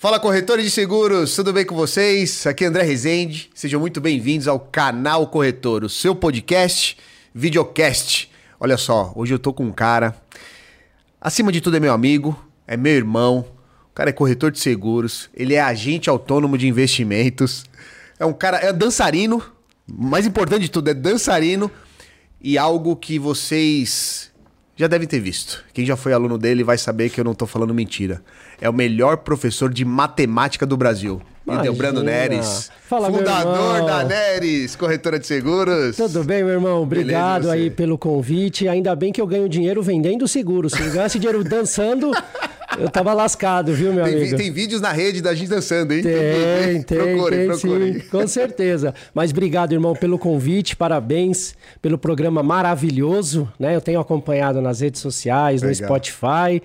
Fala corretores de seguros, tudo bem com vocês? Aqui é André Rezende, sejam muito bem-vindos ao canal Corretor, o seu podcast, videocast. Olha só, hoje eu tô com um cara, acima de tudo é meu amigo, é meu irmão, o cara é corretor de seguros, ele é agente autônomo de investimentos, é um cara, é dançarino, mais importante de tudo, é dançarino e algo que vocês já devem ter visto. Quem já foi aluno dele vai saber que eu não tô falando mentira. É o melhor professor de matemática do Brasil. Imagina. Brando Neres. Fala, fundador da Neres, corretora de seguros. Tudo bem, meu irmão? Obrigado Beleza, aí pelo convite. Ainda bem que eu ganho dinheiro vendendo seguro. Se eu ganhasse dinheiro dançando, eu tava lascado, viu, meu Tem, amigo? tem vídeos na rede da gente dançando, hein? Tem, tem, procurem, tem procurem. sim, com certeza. Mas obrigado, irmão, pelo convite, parabéns pelo programa maravilhoso, né? Eu tenho acompanhado nas redes sociais, no Legal. Spotify.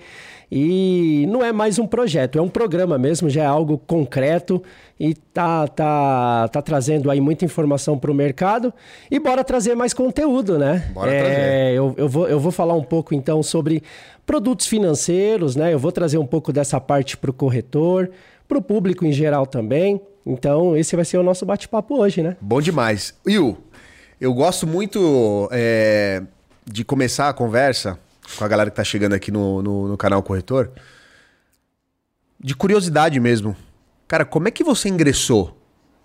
E não é mais um projeto, é um programa mesmo, já é algo concreto e tá, tá, tá trazendo aí muita informação para o mercado. E bora trazer mais conteúdo, né? Bora É, trazer. eu, eu, vou, eu vou falar um pouco então sobre produtos financeiros, né? Eu vou trazer um pouco dessa parte para o corretor, para o público em geral também. Então, esse vai ser o nosso bate-papo hoje, né? Bom demais. Will, eu gosto muito é, de começar a conversa com a galera que tá chegando aqui no, no, no canal Corretor. De curiosidade mesmo. Cara, como é que você ingressou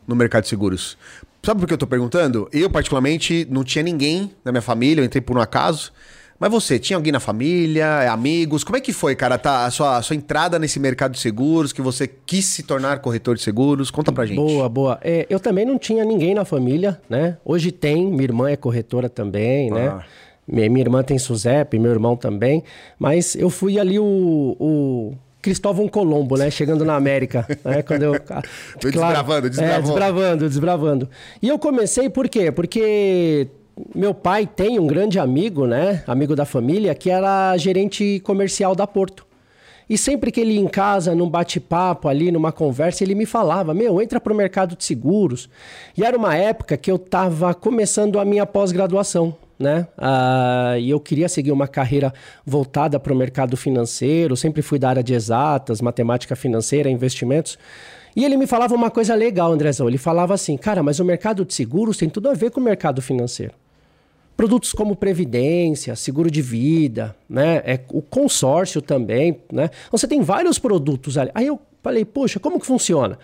no mercado de seguros? Sabe por que eu tô perguntando? Eu, particularmente, não tinha ninguém na minha família, eu entrei por um acaso. Mas você, tinha alguém na família, amigos? Como é que foi, cara, tá, a, sua, a sua entrada nesse mercado de seguros, que você quis se tornar corretor de seguros? Conta pra gente. Boa, boa. É, eu também não tinha ninguém na família, né? Hoje tem, minha irmã é corretora também, né? Ah. Minha, minha irmã tem Suzep, meu irmão também. Mas eu fui ali o, o Cristóvão Colombo, né? Chegando na América, né? Quando eu... Foi desbravando, É, desbravou. desbravando, desbravando. E eu comecei por quê? Porque meu pai tem um grande amigo, né? Amigo da família, que era gerente comercial da Porto. E sempre que ele ia em casa, num bate-papo ali, numa conversa, ele me falava: Meu, entra pro mercado de seguros. E era uma época que eu estava começando a minha pós-graduação, né? Ah, e eu queria seguir uma carreira voltada para o mercado financeiro, sempre fui da área de exatas, matemática financeira, investimentos. E ele me falava uma coisa legal, Andrezão. Ele falava assim: Cara, mas o mercado de seguros tem tudo a ver com o mercado financeiro. Produtos como previdência, seguro de vida, né? É, o consórcio também, né? Então, Você tem vários produtos ali. Aí eu falei, poxa, como que funciona?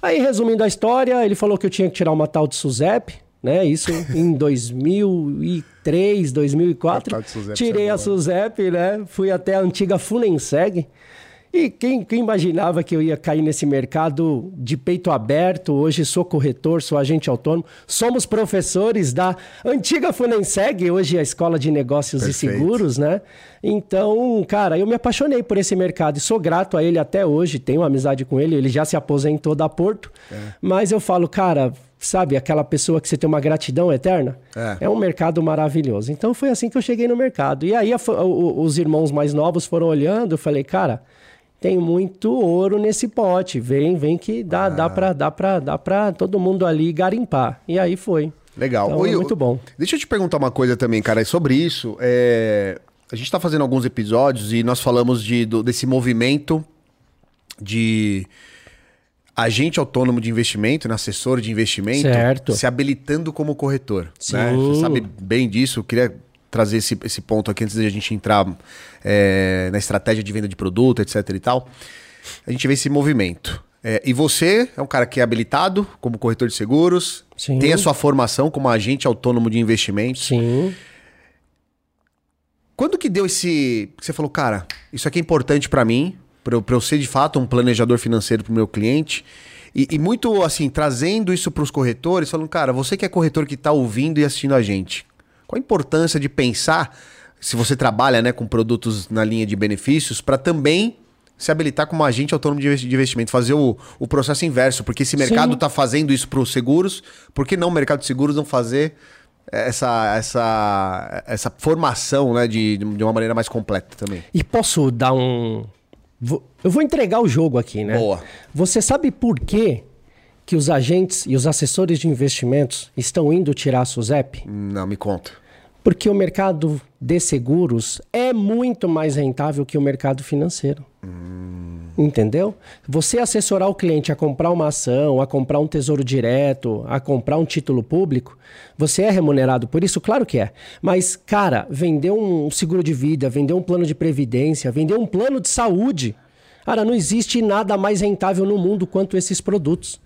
Aí, resumindo a história, ele falou que eu tinha que tirar uma tal de SUSEP, né? Isso em 2003, 2004. A tal de SUSEP, Tirei a bom. SUSEP, né? Fui até a antiga Funenseg. E quem, quem imaginava que eu ia cair nesse mercado de peito aberto? Hoje sou corretor, sou agente autônomo. Somos professores da antiga Funenseg, hoje é a Escola de Negócios Perfeito. e Seguros, né? Então, cara, eu me apaixonei por esse mercado e sou grato a ele até hoje. Tenho amizade com ele, ele já se aposentou da Porto. Mas eu falo, cara, sabe aquela pessoa que você tem uma gratidão eterna? É. É um mercado maravilhoso. Então foi assim que eu cheguei no mercado. E aí a o- os irmãos mais novos foram olhando, eu falei, cara, tem muito ouro nesse pote. Vem, vem que dá, dá para dá pra, dá pra todo mundo ali garimpar. E aí foi. Legal. Então, Ô, é muito bom. Deixa eu te perguntar uma coisa também, cara, sobre isso. É, A gente tá fazendo alguns episódios e nós falamos de, do- desse movimento de agente autônomo de investimento, né, assessor de investimento, Certo. se habilitando como corretor. Sim. Né? Você sabe bem disso. Eu queria trazer esse, esse ponto aqui antes da gente entrar é, na estratégia de venda de produto, etc e tal. A gente vê esse movimento. É, e você é um cara que é habilitado como corretor de seguros, Sim. tem a sua formação como agente autônomo de investimentos. Sim. Quando que deu esse. Você falou, cara, isso aqui é importante pra mim, pra eu, pra eu ser de fato um planejador financeiro pro meu cliente. E, e muito assim, trazendo isso pros corretores, falando, cara, você que é corretor que tá ouvindo e assistindo a gente, qual a importância de pensar, se você trabalha né, com produtos na linha de benefícios, pra também se habilitar como agente autônomo de investi- de investimento, fazer o, o processo inverso, porque esse mercado Sim. tá fazendo isso pros seguros, por que não o mercado de seguros não fazer essa, essa, essa formação né, de, de uma maneira mais completa também. E posso dar um. Eu vou entregar o jogo aqui, né? Boa. Você sabe por quê que os agentes e os assessores de investimentos estão indo tirar a SUSEP? Não, me conta. Porque o mercado de seguros é muito mais rentável que o mercado financeiro. Entendeu? Você assessorar o cliente a comprar uma ação, a comprar um tesouro direto, a comprar um título público, você é remunerado por isso? Claro que é. Mas, cara, vender um seguro de vida, vender um plano de previdência, vender um plano de saúde. Cara, não existe nada mais rentável no mundo quanto esses produtos.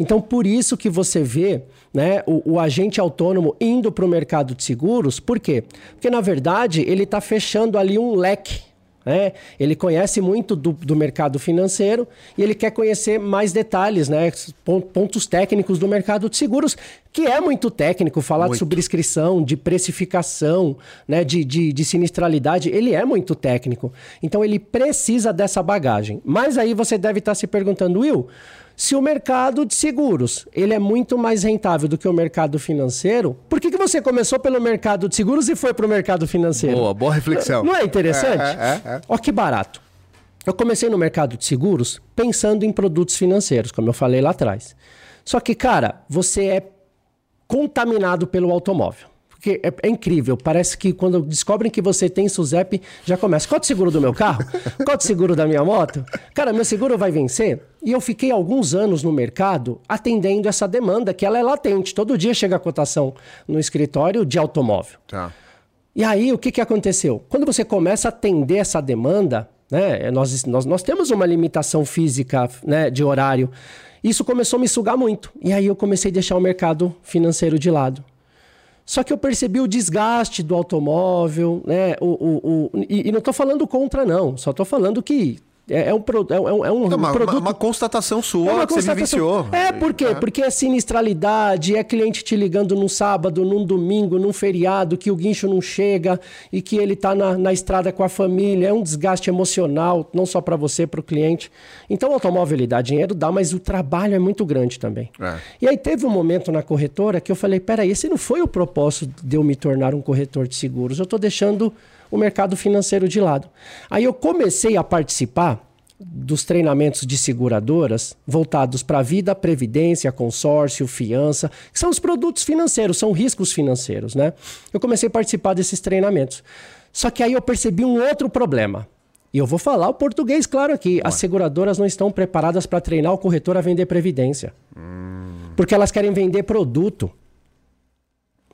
Então, por isso que você vê né, o, o agente autônomo indo para o mercado de seguros. Por quê? Porque, na verdade, ele está fechando ali um leque né? Ele conhece muito do, do, mercado financeiro e ele quer conhecer mais detalhes, né? pontos técnicos do mercado de seguros, que é muito técnico, falar muito. de subscrição, de precificação, né? de, de, de sinistralidade, ele é muito técnico. Então ele precisa dessa bagagem. Mas aí você deve estar se perguntando, Will, se o mercado de seguros ele é muito mais rentável do que o mercado financeiro, por que, que você começou pelo mercado de seguros e foi para o mercado financeiro? Boa, boa reflexão. Não é interessante? É, é, é, é. Ó que barato. Eu comecei no mercado de seguros pensando em produtos financeiros, como eu falei lá atrás. Só que, cara, você é contaminado pelo automóvel. Porque é, é, incrível, parece que quando descobrem que você tem SUSEP, já começa. Qual é o seguro do meu carro? Qual é o seguro da minha moto? Cara, meu seguro vai vencer? E eu fiquei alguns anos no mercado atendendo essa demanda, que ela é latente. Todo dia chega a cotação no escritório de automóvel. Tá. E aí, o que, que aconteceu? Quando você começa a atender essa demanda, né, nós, nós, nós temos uma limitação física né, de horário. Isso começou a me sugar muito. E aí eu comecei a deixar o mercado financeiro de lado. Só que eu percebi o desgaste do automóvel, né? O, o, o e, e não estou falando contra, não. Só estou falando que é, é, um, é, um, é um é uma, produto. Uma, constatação sua é uma que constatação. você vivenciou. É, por quê? É. Porque é sinistralidade, é cliente te ligando num sábado, num domingo, num feriado, que o guincho não chega e que ele está na, na estrada com a família. É um desgaste emocional, não só para você, para o cliente. Então o automóvel ele dá dinheiro, dá, mas o trabalho é muito grande também. É. E aí teve um momento na corretora que eu falei: peraí, esse não foi o propósito de eu me tornar um corretor de seguros. Eu estou deixando o mercado financeiro de lado. Aí eu comecei a participar dos treinamentos de seguradoras voltados para a vida, previdência, consórcio, fiança, que são os produtos financeiros, são riscos financeiros, né? Eu comecei a participar desses treinamentos. Só que aí eu percebi um outro problema. E eu vou falar o português claro aqui. As seguradoras não estão preparadas para treinar o corretor a vender previdência. Hum. Porque elas querem vender produto.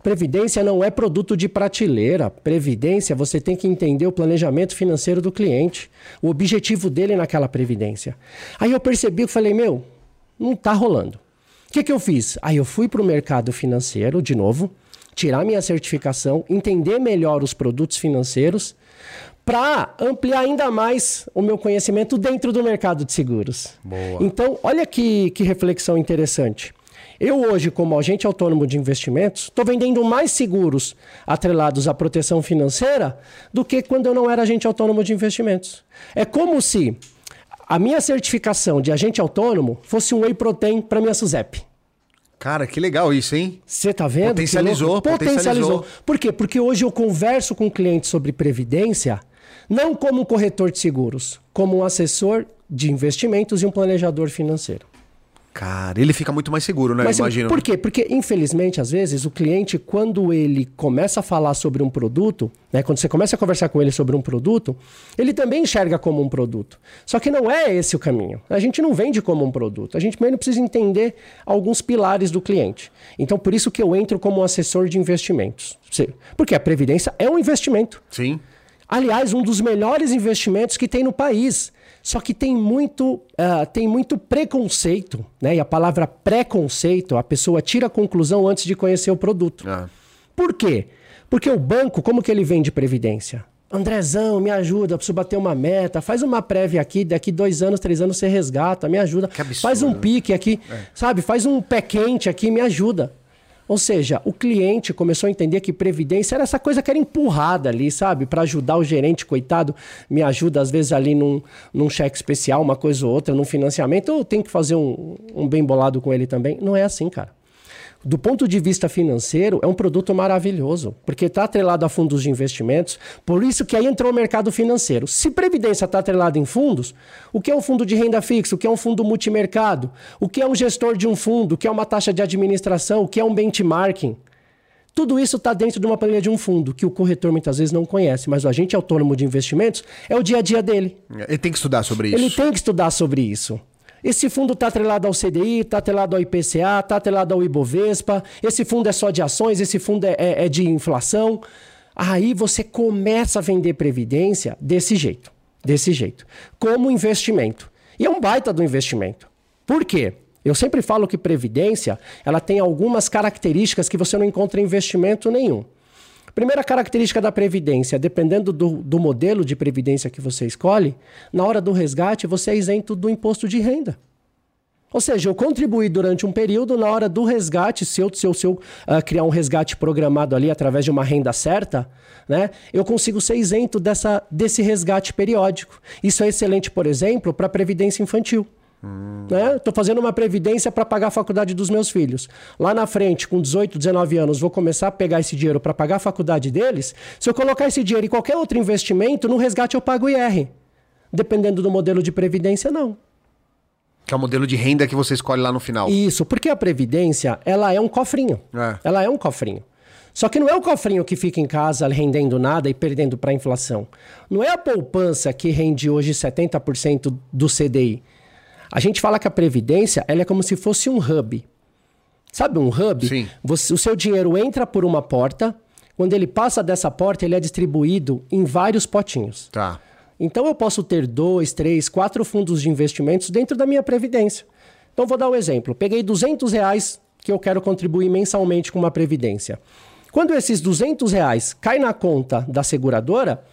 Previdência não é produto de prateleira. Previdência, você tem que entender o planejamento financeiro do cliente, o objetivo dele naquela previdência. Aí eu percebi e falei, meu, não está rolando. O que, que eu fiz? Aí eu fui para o mercado financeiro, de novo, tirar minha certificação, entender melhor os produtos financeiros, para ampliar ainda mais o meu conhecimento dentro do mercado de seguros. Boa. Então, olha que, que reflexão interessante. Eu hoje, como agente autônomo de investimentos, estou vendendo mais seguros atrelados à proteção financeira do que quando eu não era agente autônomo de investimentos. É como se a minha certificação de agente autônomo fosse um whey protein para minha SUSEP. Cara, que legal isso, hein? Você tá vendo? Potencializou, potencializou. Potencializou. Por quê? Porque hoje eu converso com clientes sobre previdência, não como um corretor de seguros, como um assessor de investimentos e um planejador financeiro. Cara, ele fica muito mais seguro, né? Mas, Imagino. Por quê? Porque, infelizmente, às vezes, o cliente, quando ele começa a falar sobre um produto, né? Quando você começa a conversar com ele sobre um produto, ele também enxerga como um produto. Só que não é esse o caminho. A gente não vende como um produto. A gente primeiro precisa entender alguns pilares do cliente. Então, por isso que eu entro como um assessor de investimentos. Porque a Previdência é um investimento. Sim. Aliás, um dos melhores investimentos que tem no país. Só que tem muito, uh, tem muito preconceito, né? E a palavra preconceito, a pessoa tira a conclusão antes de conhecer o produto. Ah. Por quê? Porque o banco, como que ele vende previdência? Andrezão, me ajuda, preciso bater uma meta, faz uma prévia aqui, daqui dois anos, três anos você resgata, me ajuda. Faz um pique aqui, é. sabe? Faz um pé quente aqui, me ajuda. Ou seja, o cliente começou a entender que previdência era essa coisa que era empurrada ali, sabe? Para ajudar o gerente, coitado, me ajuda às vezes ali num, num cheque especial, uma coisa ou outra, num financiamento, ou tem que fazer um, um bem bolado com ele também. Não é assim, cara do ponto de vista financeiro, é um produto maravilhoso, porque está atrelado a fundos de investimentos, por isso que aí entrou o mercado financeiro. Se previdência está atrelada em fundos, o que é um fundo de renda fixa, o que é um fundo multimercado, o que é um gestor de um fundo, o que é uma taxa de administração, o que é um benchmarking, Tudo isso está dentro de uma planilha de um fundo, que o corretor muitas vezes não conhece, mas o agente autônomo de investimentos é o dia a dia dele. Ele tem que estudar sobre isso. Ele tem que estudar sobre isso. Esse fundo está atrelado ao CDI, está atrelado ao IPCA, está atrelado ao Ibovespa. Esse fundo é só de ações, esse fundo é, é, é de inflação. Aí você começa a vender previdência desse jeito, desse jeito, como investimento. E é um baita do investimento. Por quê? Eu sempre falo que previdência, ela tem algumas características que você não encontra em investimento nenhum. Primeira característica da previdência, dependendo do, do modelo de previdência que você escolhe, na hora do resgate você é isento do imposto de renda. Ou seja, eu contribuí durante um período, na hora do resgate, se eu, se eu, se eu uh, criar um resgate programado ali através de uma renda certa, né, eu consigo ser isento dessa, desse resgate periódico. Isso é excelente, por exemplo, para a previdência infantil. Hum. Né? Fazendo uma previdência para pagar a faculdade dos meus filhos. Lá na frente, com 18, 19 anos, vou começar a pegar esse dinheiro para pagar a faculdade deles. Se eu colocar esse dinheiro em qualquer outro investimento, no resgate eu pago IR. Dependendo do modelo de previdência, não. Que é o modelo de renda que você escolhe lá no final. Isso, porque a previdência, ela é um cofrinho. É. Ela é um cofrinho. Só que não é o cofrinho que fica em casa rendendo nada e perdendo para a inflação. Não é a poupança que rende hoje 70% do CDI. A gente fala que a previdência ela é como se fosse um hub. Sabe um hub? Sim. Você, o seu dinheiro entra por uma porta, quando ele passa dessa porta, ele é distribuído em vários potinhos. Tá. Então eu posso ter dois, três, quatro fundos de investimentos dentro da minha previdência. Então vou dar um exemplo. Peguei 200 reais que eu quero contribuir mensalmente com uma previdência. Quando esses 200 reais caem na conta da seguradora,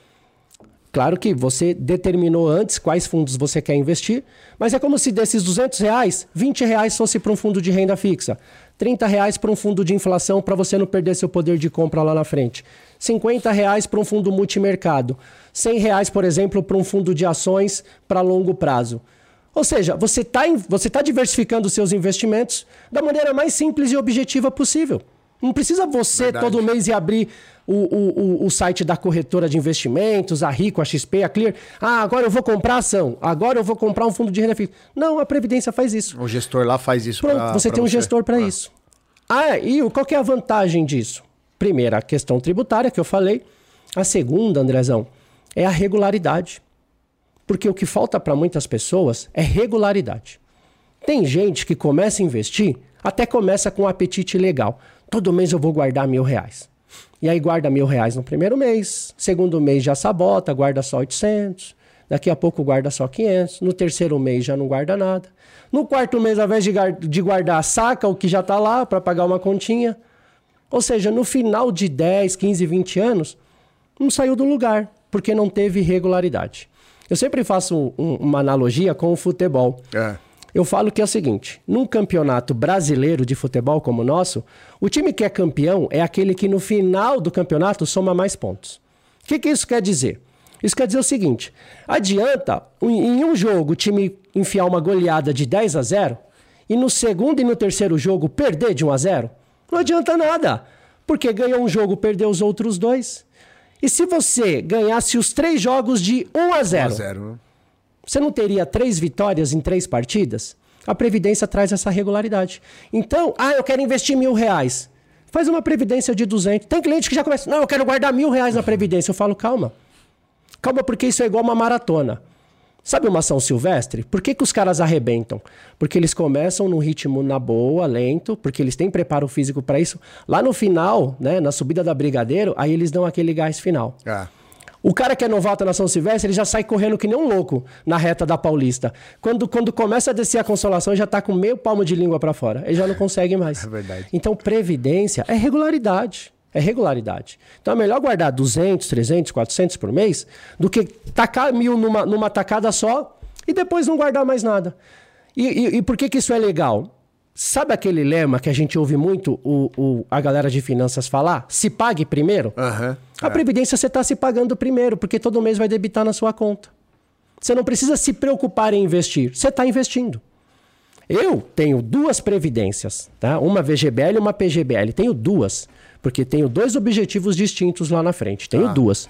Claro que você determinou antes quais fundos você quer investir, mas é como se desses 200 reais, 20 reais fosse para um fundo de renda fixa, 30 reais para um fundo de inflação para você não perder seu poder de compra lá na frente, 50 reais para um fundo multimercado, 100 reais, por exemplo, para um fundo de ações para longo prazo. Ou seja, você está você tá diversificando seus investimentos da maneira mais simples e objetiva possível. Não precisa você Verdade. todo mês ir abrir o, o, o, site da corretora de investimentos, a Rico, a XP, a Clear. Ah, agora eu vou comprar ação, agora eu vou comprar um fundo de renda fixa. Não, a Previdência faz isso. O gestor lá faz isso. Pronto, pra, você pra tem um gestor para ah. isso. Ah, e qual que é a vantagem disso? Primeira, a questão tributária que eu falei. A segunda, Andrezão, é a regularidade. Porque o que falta para muitas pessoas é regularidade. Tem gente que começa a investir, até começa com um apetite legal. Todo mês eu vou guardar mil reais. E aí guarda mil reais no primeiro mês, segundo mês já sabota, guarda só 800, daqui a pouco guarda só 500, no terceiro mês já não guarda nada. No quarto mês, ao invés de guardar, saca o que já está lá para pagar uma continha. Ou seja, no final de 10, 15, 20 anos, não saiu do lugar, porque não teve regularidade. Eu sempre faço um, uma analogia com o futebol. É. Eu falo que é o seguinte: num campeonato brasileiro de futebol como o nosso, o time que é campeão é aquele que no final do campeonato soma mais pontos. O que, que isso quer dizer? Isso quer dizer o seguinte: adianta em um jogo o time enfiar uma goleada de 10 a 0 e no segundo e no terceiro jogo perder de 1 a 0? Não adianta nada, porque ganhou um jogo, perdeu os outros dois. E se você ganhasse os três jogos de 1 a 0? 1 a 0 você não teria três vitórias em três partidas? A Previdência traz essa regularidade. Então, ah, eu quero investir mil reais. Faz uma Previdência de 200. Tem cliente que já começa, não, eu quero guardar mil reais na Previdência. Eu falo, calma. Calma, porque isso é igual uma maratona. Sabe uma ação silvestre? Por que, que os caras arrebentam? Porque eles começam num ritmo na boa, lento, porque eles têm preparo físico para isso. Lá no final, né, na subida da Brigadeiro, aí eles dão aquele gás final. Ah. O cara que é novato na São Silvestre, ele já sai correndo que nem um louco na reta da Paulista. Quando, quando começa a descer a consolação, já tá com meio palmo de língua para fora. Ele já não consegue mais. É verdade. Então, previdência é regularidade. É regularidade. Então é melhor guardar 200, 300, 400 por mês do que tacar mil numa, numa tacada só e depois não guardar mais nada. E, e, e por que, que isso é legal? Sabe aquele lema que a gente ouve muito o, o a galera de finanças falar? Se pague primeiro? Uhum, a é. Previdência você está se pagando primeiro, porque todo mês vai debitar na sua conta. Você não precisa se preocupar em investir, você está investindo. Eu tenho duas previdências, tá? Uma VGBL e uma PGBL. Tenho duas, porque tenho dois objetivos distintos lá na frente. Tenho ah. duas.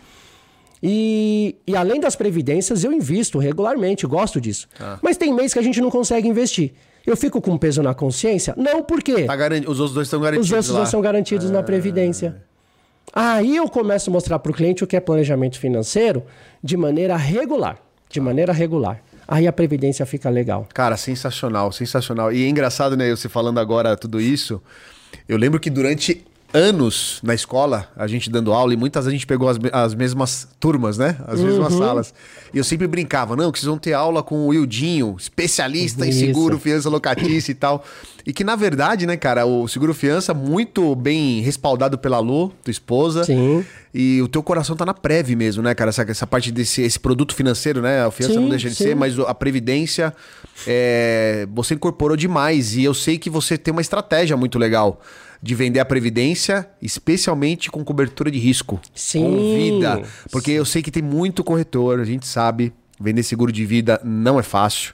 E, e, além das previdências, eu invisto regularmente, gosto disso. Ah. Mas tem mês que a gente não consegue investir. Eu fico com peso na consciência? Não, por quê? Tá garan... Os outros dois estão garantidos. Os outros lá. dois são garantidos na Previdência. Aí eu começo a mostrar para o cliente o que é planejamento financeiro de maneira regular. De maneira regular. Aí a Previdência fica legal. Cara, sensacional, sensacional. E é engraçado, né, você falando agora tudo isso. Eu lembro que durante anos na escola, a gente dando aula, e muitas vezes a gente pegou as, as mesmas turmas, né? As mesmas salas. E eu sempre brincava, não, que vocês vão ter aula com o Wildinho, especialista em Isso. seguro, fiança locatícia e tal. E que, na verdade, né, cara, o seguro fiança muito bem respaldado pela Lu, tua esposa. Sim. E o teu coração tá na Prev mesmo, né, cara? Essa, essa parte desse esse produto financeiro, né? A fiança Sim, não deixa de sim. ser, mas a Previdência, é, você incorporou demais. E eu sei que você tem uma estratégia muito legal de vender a Previdência, especialmente com cobertura de risco. Sim, Com vida. Porque eu sei que tem muito corretor, a gente sabe, vender seguro de vida não é fácil.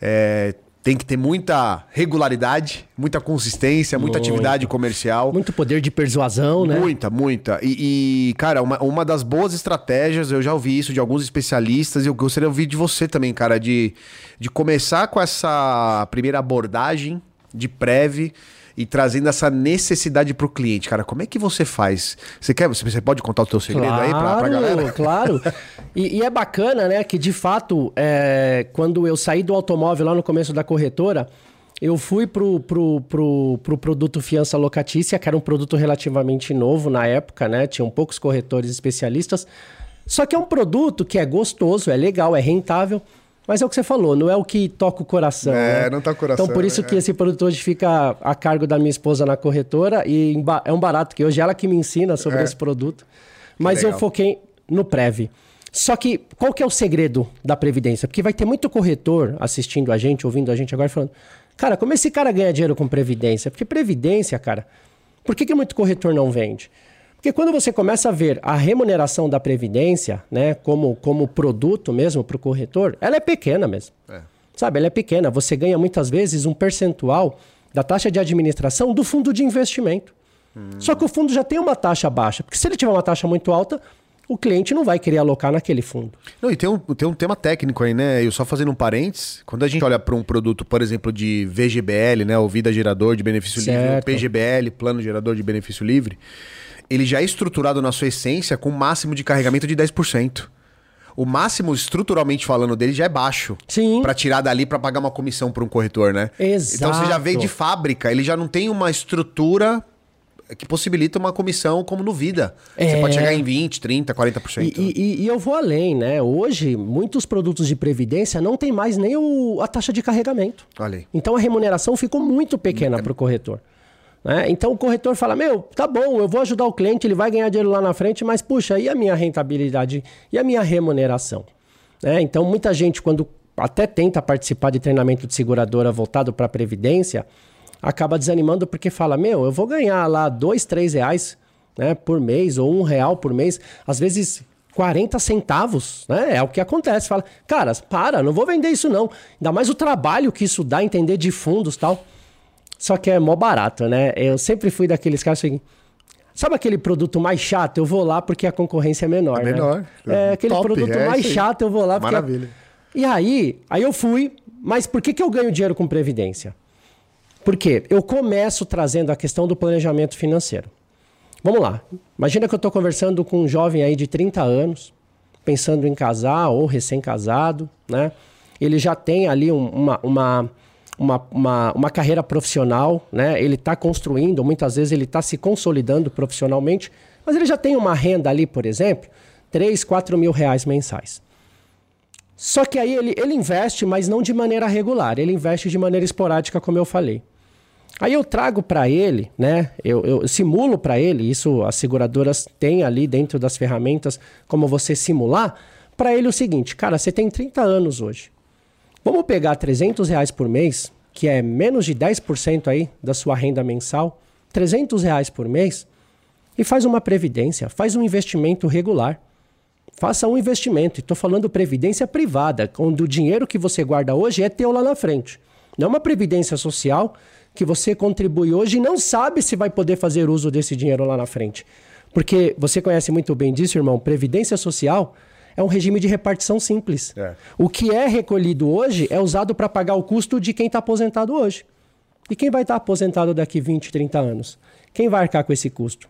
É, tem que ter muita regularidade, muita consistência, muita Muito. atividade comercial. Muito poder de persuasão, né? Muita, muita. E, e, cara, uma, uma das boas estratégias, eu já ouvi isso de alguns especialistas, e eu gostaria de ouvir de você também, cara, de, de começar com essa primeira abordagem de Prev e trazendo essa necessidade pro cliente, cara. Como é que você faz? Você quer, você pode contar o teu segredo aí pra, pra galera? Claro. E, e é bacana, né, que de fato, é, quando eu saí do automóvel lá no começo da corretora, eu fui pro, pro, pro, pro produto fiança locatícia, que era um produto relativamente novo na época, né? Tinham poucos corretores especialistas. Só que é um produto que é gostoso, é legal, é rentável. Mas é o que você falou, não é o que toca o coração. É, né? não toca o coração, Então, por isso é. que esse produto hoje fica a cargo da minha esposa na corretora e é um barato que hoje ela que me ensina sobre É. esse produto. Mas eu legal. foquei no Prev. Só que qual que é o segredo da Previdência? Porque vai ter muito corretor assistindo a gente, ouvindo a gente agora falando: Cara, como esse cara ganha dinheiro com Previdência? Porque Previdência, cara, por que, que muito corretor não vende? Porque quando você começa a ver a remuneração da Previdência, né, como, como produto mesmo para o corretor, ela é pequena mesmo. É. Sabe, ela é pequena. Você ganha muitas vezes um percentual da taxa de administração do fundo de investimento. Só que o fundo já tem uma taxa baixa, porque se ele tiver uma taxa muito alta, o cliente não vai querer alocar naquele fundo. Não, e tem um, tem um tema técnico aí, né? Eu só fazendo um parênteses. Quando a gente olha para um produto, por exemplo, de VGBL, né? O Vida Gerador de Benefício Livre, Certo. o PGBL, Plano Gerador de Benefício Livre, ele já é estruturado na sua essência com um máximo de carregamento de 10%. O máximo, estruturalmente falando, dele já é baixo. Sim. Pra tirar dali pra pagar uma comissão pra um corretor, né? Então você já Exato. de fábrica, ele já não tem uma estrutura que possibilita uma comissão como no Vida. Você É. pode chegar em 20, 30, 40%. E, e- e eu vou além, né? Hoje, muitos produtos de previdência não tem mais nem o- a taxa de carregamento. Olha aí. Então a remuneração ficou muito pequena para o corretor. Né? Então o corretor fala: Meu, tá bom, eu vou ajudar o cliente, ele vai ganhar dinheiro lá na frente, mas puxa, e a minha rentabilidade e a minha remuneração? Né? Então muita gente, quando até tenta participar de treinamento de seguradora voltado para a Previdência, acaba desanimando porque fala: Meu, eu vou ganhar lá dois, três reais né, por mês ou um real por mês, às vezes 40 centavos, né? É o que acontece. Fala, cara, para, não vou vender isso não. Ainda mais o trabalho que isso dá, entender de fundos tal. Só que é mó barato, né? Eu sempre fui daqueles caras assim. Sabe aquele produto mais chato? Eu vou lá porque a concorrência é menor. É né? menor. É aquele Top, produto é mais chato, eu vou lá porque. Maravilha. E aí, aí eu fui, mas por que, que eu ganho dinheiro com Previdência? Porque eu começo trazendo a questão do planejamento financeiro. Vamos lá. Imagina que eu estou conversando com um jovem aí de 30 anos, pensando em casar ou recém-casado, né? Ele já tem ali um- uma, uma, uma, uma, uma carreira profissional, né? Ele está construindo, muitas vezes ele está se consolidando profissionalmente, mas ele já tem uma renda ali, por exemplo, 3, 4 mil reais mensais. Só que aí ele, ele investe, mas não de maneira regular, ele investe de maneira esporádica, como eu falei. Aí eu trago para ele, né? Eu, eu simulo para ele, isso as seguradoras têm ali dentro das ferramentas, como você simular, para ele o seguinte, cara, você tem 30 anos hoje. Vamos pegar 300 reais por mês, que é menos de 10% aí da sua renda mensal, 300 reais por mês, e faz uma previdência, faz um investimento regular. Faça um investimento. E estou falando previdência privada, onde o dinheiro que você guarda hoje é teu lá na frente. Não é uma previdência social que você contribui hoje e não sabe se vai poder fazer uso desse dinheiro lá na frente. Porque você conhece muito bem disso, irmão. Previdência social é um regime de repartição simples. É. O que é recolhido hoje é usado para pagar o custo de quem está aposentado hoje. E quem vai estar tá aposentado daqui 20, 30 anos? Quem vai arcar com esse custo?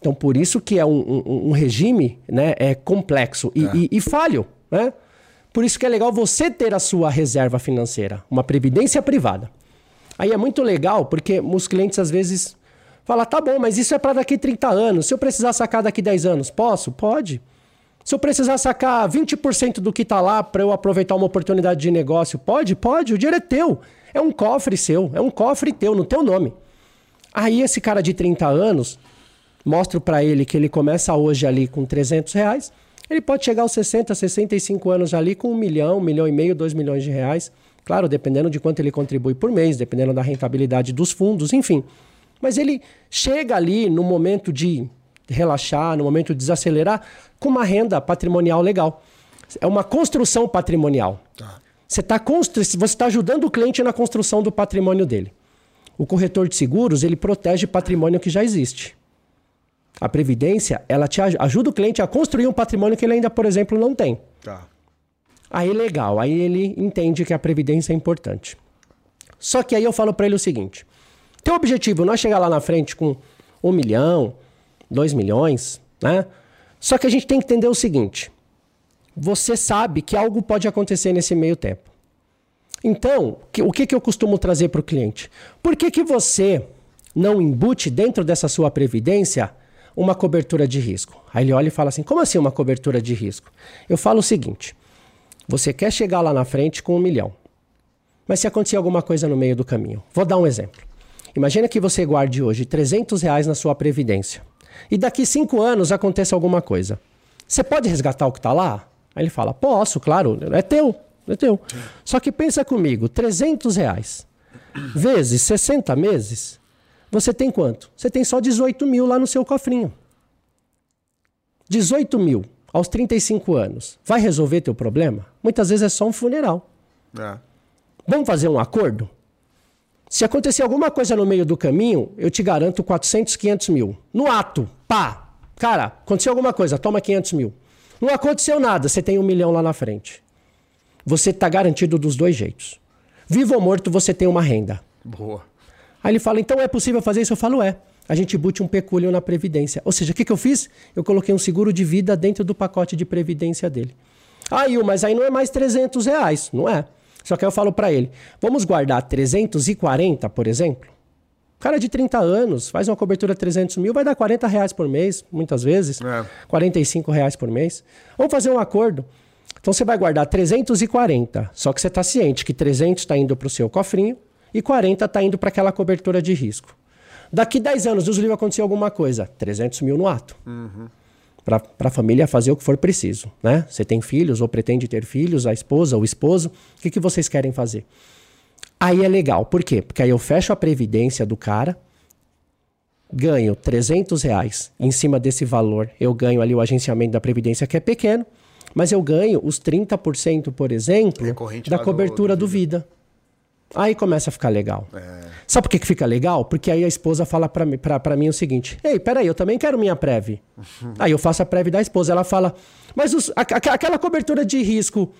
Então, por isso que é um, um, um regime né, é complexo e, é. e, e falho. Né? Por isso que é legal você ter a sua reserva financeira, uma previdência privada. Aí é muito legal, porque os clientes às vezes falam, tá bom, mas isso é para daqui 30 anos. Se eu precisar sacar daqui 10 anos, posso? Pode. Se eu precisar sacar 20% do que está lá para eu aproveitar uma oportunidade de negócio, pode? Pode. O dinheiro é teu. É um cofre seu. É um cofre teu, no teu nome. Aí esse cara de 30 anos, mostro para ele que ele começa hoje ali com 300 reais, ele pode chegar aos 60, 65 anos ali com um milhão, um milhão e meio, dois milhões de reais. Claro, dependendo de quanto ele contribui por mês, dependendo da rentabilidade dos fundos, enfim. Mas ele chega ali no momento de relaxar, no momento de desacelerar, com uma renda patrimonial legal. É uma construção patrimonial. Tá. Você está constru... tá ajudando o cliente na construção do patrimônio dele. O corretor de seguros, ele protege patrimônio que já existe. A previdência, ela te ajuda o cliente a construir um patrimônio que ele ainda, por exemplo, não tem. Tá. Aí legal, aí ele entende que a previdência é importante. Só que aí eu falo para ele o seguinte: teu objetivo não é chegar lá na frente com um milhão, dois milhões, né? Só que a gente tem que entender o seguinte: você sabe que algo pode acontecer nesse meio tempo. Então, o que, que eu costumo trazer para o cliente? Por que, que você não embute dentro dessa sua previdência uma cobertura de risco? Aí ele olha e fala assim: como assim uma cobertura de risco? Eu falo o seguinte: você quer chegar lá na frente com um milhão. Mas se acontecer alguma coisa no meio do caminho, vou dar um exemplo. Imagina que você guarde hoje 300 reais na sua previdência. E daqui cinco anos aconteça alguma coisa. Você pode resgatar o que está lá? Aí ele fala, posso, claro, é teu, é teu. Só que pensa comigo, 300 reais vezes 60 meses, você tem quanto? Você tem só 18 mil lá no seu cofrinho. 18 mil aos 35 anos, vai resolver teu problema? Muitas vezes é só um funeral. É. Vamos fazer um acordo? Se acontecer alguma coisa no meio do caminho, eu te garanto 400, 500 mil. No ato, pá! Cara, aconteceu alguma coisa, toma 500 mil. Não aconteceu nada, você tem um milhão lá na frente. Você está garantido dos dois jeitos. Vivo ou morto, você tem uma renda. Boa. Aí ele fala, então é possível fazer isso? Eu falo, é a gente bute um pecúlio na previdência. Ou seja, o que, que eu fiz? Eu coloquei um seguro de vida dentro do pacote de previdência dele. Aí, ah, mas aí não é mais 300 reais. Não é. Só que eu falo para ele, vamos guardar 340, por exemplo? O cara de 30 anos faz uma cobertura de 300 mil, vai dar 40 reais por mês, muitas vezes. É. 45 reais por mês. Vamos fazer um acordo. Então você vai guardar 340, só que você está ciente que 300 está indo para o seu cofrinho e 40 está indo para aquela cobertura de risco. Daqui 10 anos, Deus livre, acontecer alguma coisa. 300 mil no ato. Uhum. Para a família fazer o que for preciso. Né? Você tem filhos ou pretende ter filhos, a esposa, o esposo. O que, que vocês querem fazer? Aí é legal. Por quê? Porque aí eu fecho a previdência do cara, ganho 300 reais. Em cima desse valor, eu ganho ali o agenciamento da previdência, que é pequeno. Mas eu ganho os 30%, por exemplo, da cobertura do, do vida. do vida. Aí começa a ficar legal. É. Sabe por que, que fica legal? Porque aí a esposa fala pra, mim, pra, pra mim o seguinte: Ei, peraí, eu também quero minha prev. Uhum. Aí eu faço a prev da esposa. Ela fala, mas os, a, a, aquela cobertura de risco.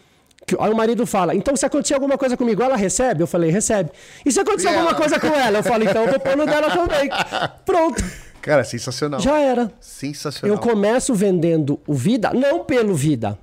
Que, aí o marido fala, então se acontecer alguma coisa comigo, ela recebe? Eu falei, recebe. E se acontecer alguma coisa com ela? Eu falo, então eu vou pôr no dela também. Pronto. Cara, sensacional. Já era. Sensacional. Eu começo vendendo o vida, não pelo vida,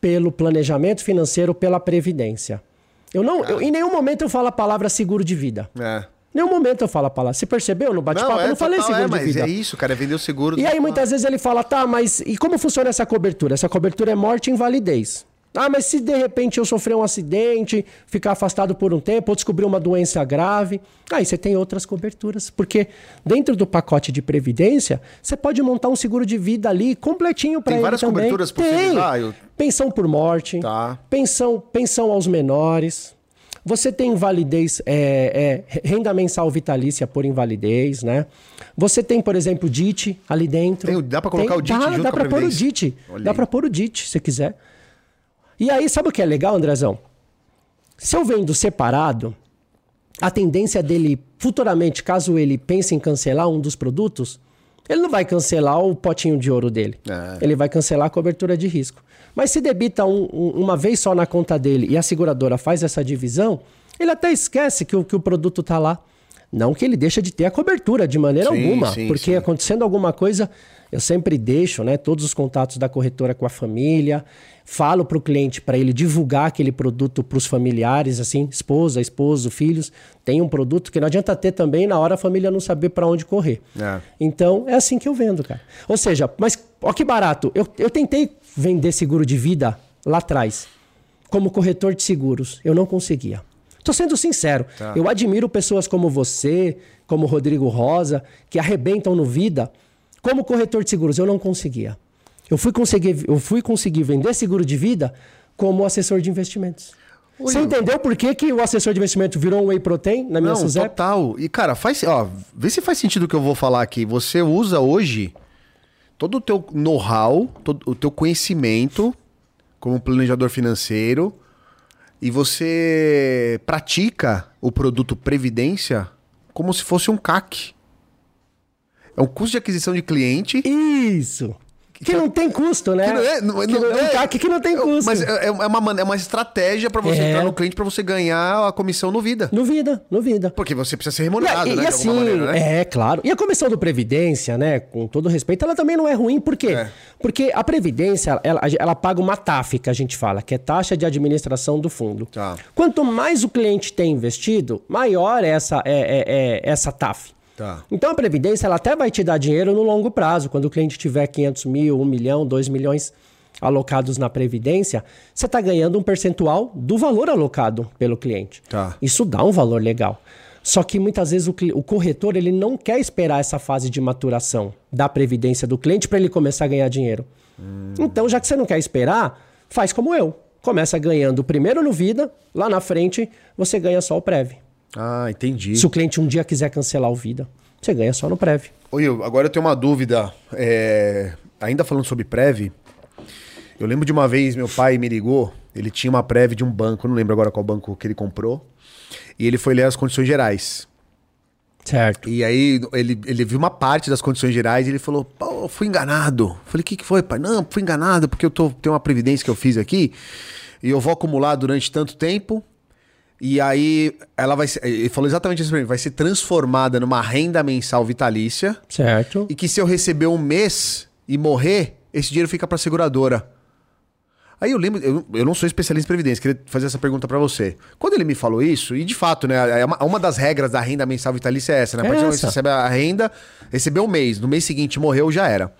pelo planejamento financeiro, pela previdência. Eu não, eu, em nenhum momento eu falo a palavra seguro de vida. É. Em nenhum momento eu falo a palavra. Você percebeu no bate-papo? É, eu não falei total, seguro é, de vida. Mas é isso, cara, é vender o seguro. E aí muitas vezes ele fala, tá, mas e como funciona essa cobertura? Essa cobertura é morte e invalidez. Ah, mas se de repente eu sofrer um acidente, ficar afastado por um tempo, ou descobrir uma doença grave, aí você tem outras coberturas. Porque dentro do pacote de previdência, você pode montar um seguro de vida ali completinho para ele várias também. coberturas possíveis. Tem. Ah, eu... Pensão por morte, tá. pensão, pensão aos menores. Você tem invalidez, é, é, renda mensal vitalícia por invalidez, né? Você tem, por exemplo, DIT ali dentro. Tem, dá para colocar tem, o DIT dá, junto dá para pôr o DIT. Dá para pôr o DIT, se quiser. E aí, sabe o que é legal, Andrezão? Se eu vendo separado, a tendência dele, futuramente, caso ele pense em cancelar um dos produtos, Ele não vai cancelar o potinho de ouro dele. É. Ele vai cancelar a cobertura de risco. Mas se debita um- um- uma vez só na conta dele e a seguradora faz essa divisão, ele até esquece que o, que o produto está lá. Não que ele deixa de ter a cobertura de maneira Sim, alguma, sim, porque sim. acontecendo alguma coisa, eu sempre deixo né, todos os contatos da corretora com a família, falo para o cliente para ele divulgar aquele produto para os familiares, assim, esposa, esposo, filhos. Tem um produto que não adianta ter também na hora a família não saber para onde correr. É. Então, é assim que eu vendo, cara. Ou seja, mas ó que barato. Eu, eu tentei vender seguro de vida lá atrás, como corretor de seguros. Eu não conseguia. Tô sendo sincero. Tá. Eu admiro pessoas como você, como o Rodrigo Rosa, que arrebentam no vida. Como corretor de seguros, eu não conseguia. Eu fui conseguir, eu fui conseguir vender seguro de vida como assessor de investimentos. Você entendeu por que, que o assessor de investimento virou um whey protein na minha Não, Suzep? total. E, cara, faz. Ó, vê se faz sentido o que eu vou falar aqui. Você usa hoje todo o teu know-how, todo o teu conhecimento como planejador financeiro e você pratica o produto Previdência como se fosse um CAC. É um custo de aquisição de cliente. Isso. Que não tem custo, né? Que não é, não, Que não é um CAC que não tem custo. Mas é, é uma, é uma estratégia para você É. entrar no cliente para você ganhar a comissão no vida. No vida, no vida. Porque você precisa ser E, remunerado, e né? de assim, maneira, né? é claro. E a comissão do Previdência, né, com todo respeito, ela também não é ruim, por quê? É. Porque a Previdência, ela, ela paga uma TAF, que a gente fala, que é taxa de administração do fundo. Tá. Quanto mais o cliente tem investido, maior é essa, é, é- é essa TAF. Tá. Então a Previdência ela até vai te dar dinheiro no longo prazo. Quando o cliente tiver 500 mil, 1 milhão, 2 milhões alocados na Previdência, você está ganhando um percentual do valor alocado pelo cliente. Tá. Isso dá um valor legal. Só que muitas vezes o, o corretor ele não quer esperar essa fase de maturação da previdência do cliente para ele começar a ganhar dinheiro. Então, já que você não quer esperar, faz como eu. Começa ganhando primeiro no vida, lá na frente você ganha só o Prev. Ah, entendi. Se o cliente um dia quiser cancelar o vida, você ganha só no Prev. Oi, eu- agora eu tenho uma dúvida. é, Ainda falando sobre Prev, eu lembro de uma vez meu pai me ligou, ele tinha uma Prev de um banco, eu não lembro agora qual banco que ele comprou, e ele foi ler as condições gerais. Certo. E aí ele, ele viu uma parte das condições gerais e ele falou, pô, fui enganado. Eu Falei, o que, que foi, pai? Não, fui enganado porque eu tô, tenho uma previdência que eu fiz aqui e eu vou acumular durante tanto tempo. E aí ela vai ser, ele falou exatamente isso pra mim, vai ser transformada numa renda mensal vitalícia Certo. e que se eu receber um mês e morrer, esse dinheiro fica pra seguradora. Aí eu lembro, eu, eu não sou especialista em previdência, queria fazer essa pergunta pra você. Quando ele me falou isso, e de fato, né, é uma, uma das regras da renda mensal vitalícia é essa, né? A É partir do momento que você recebe a renda, recebeu um mês, no mês seguinte morreu, já era.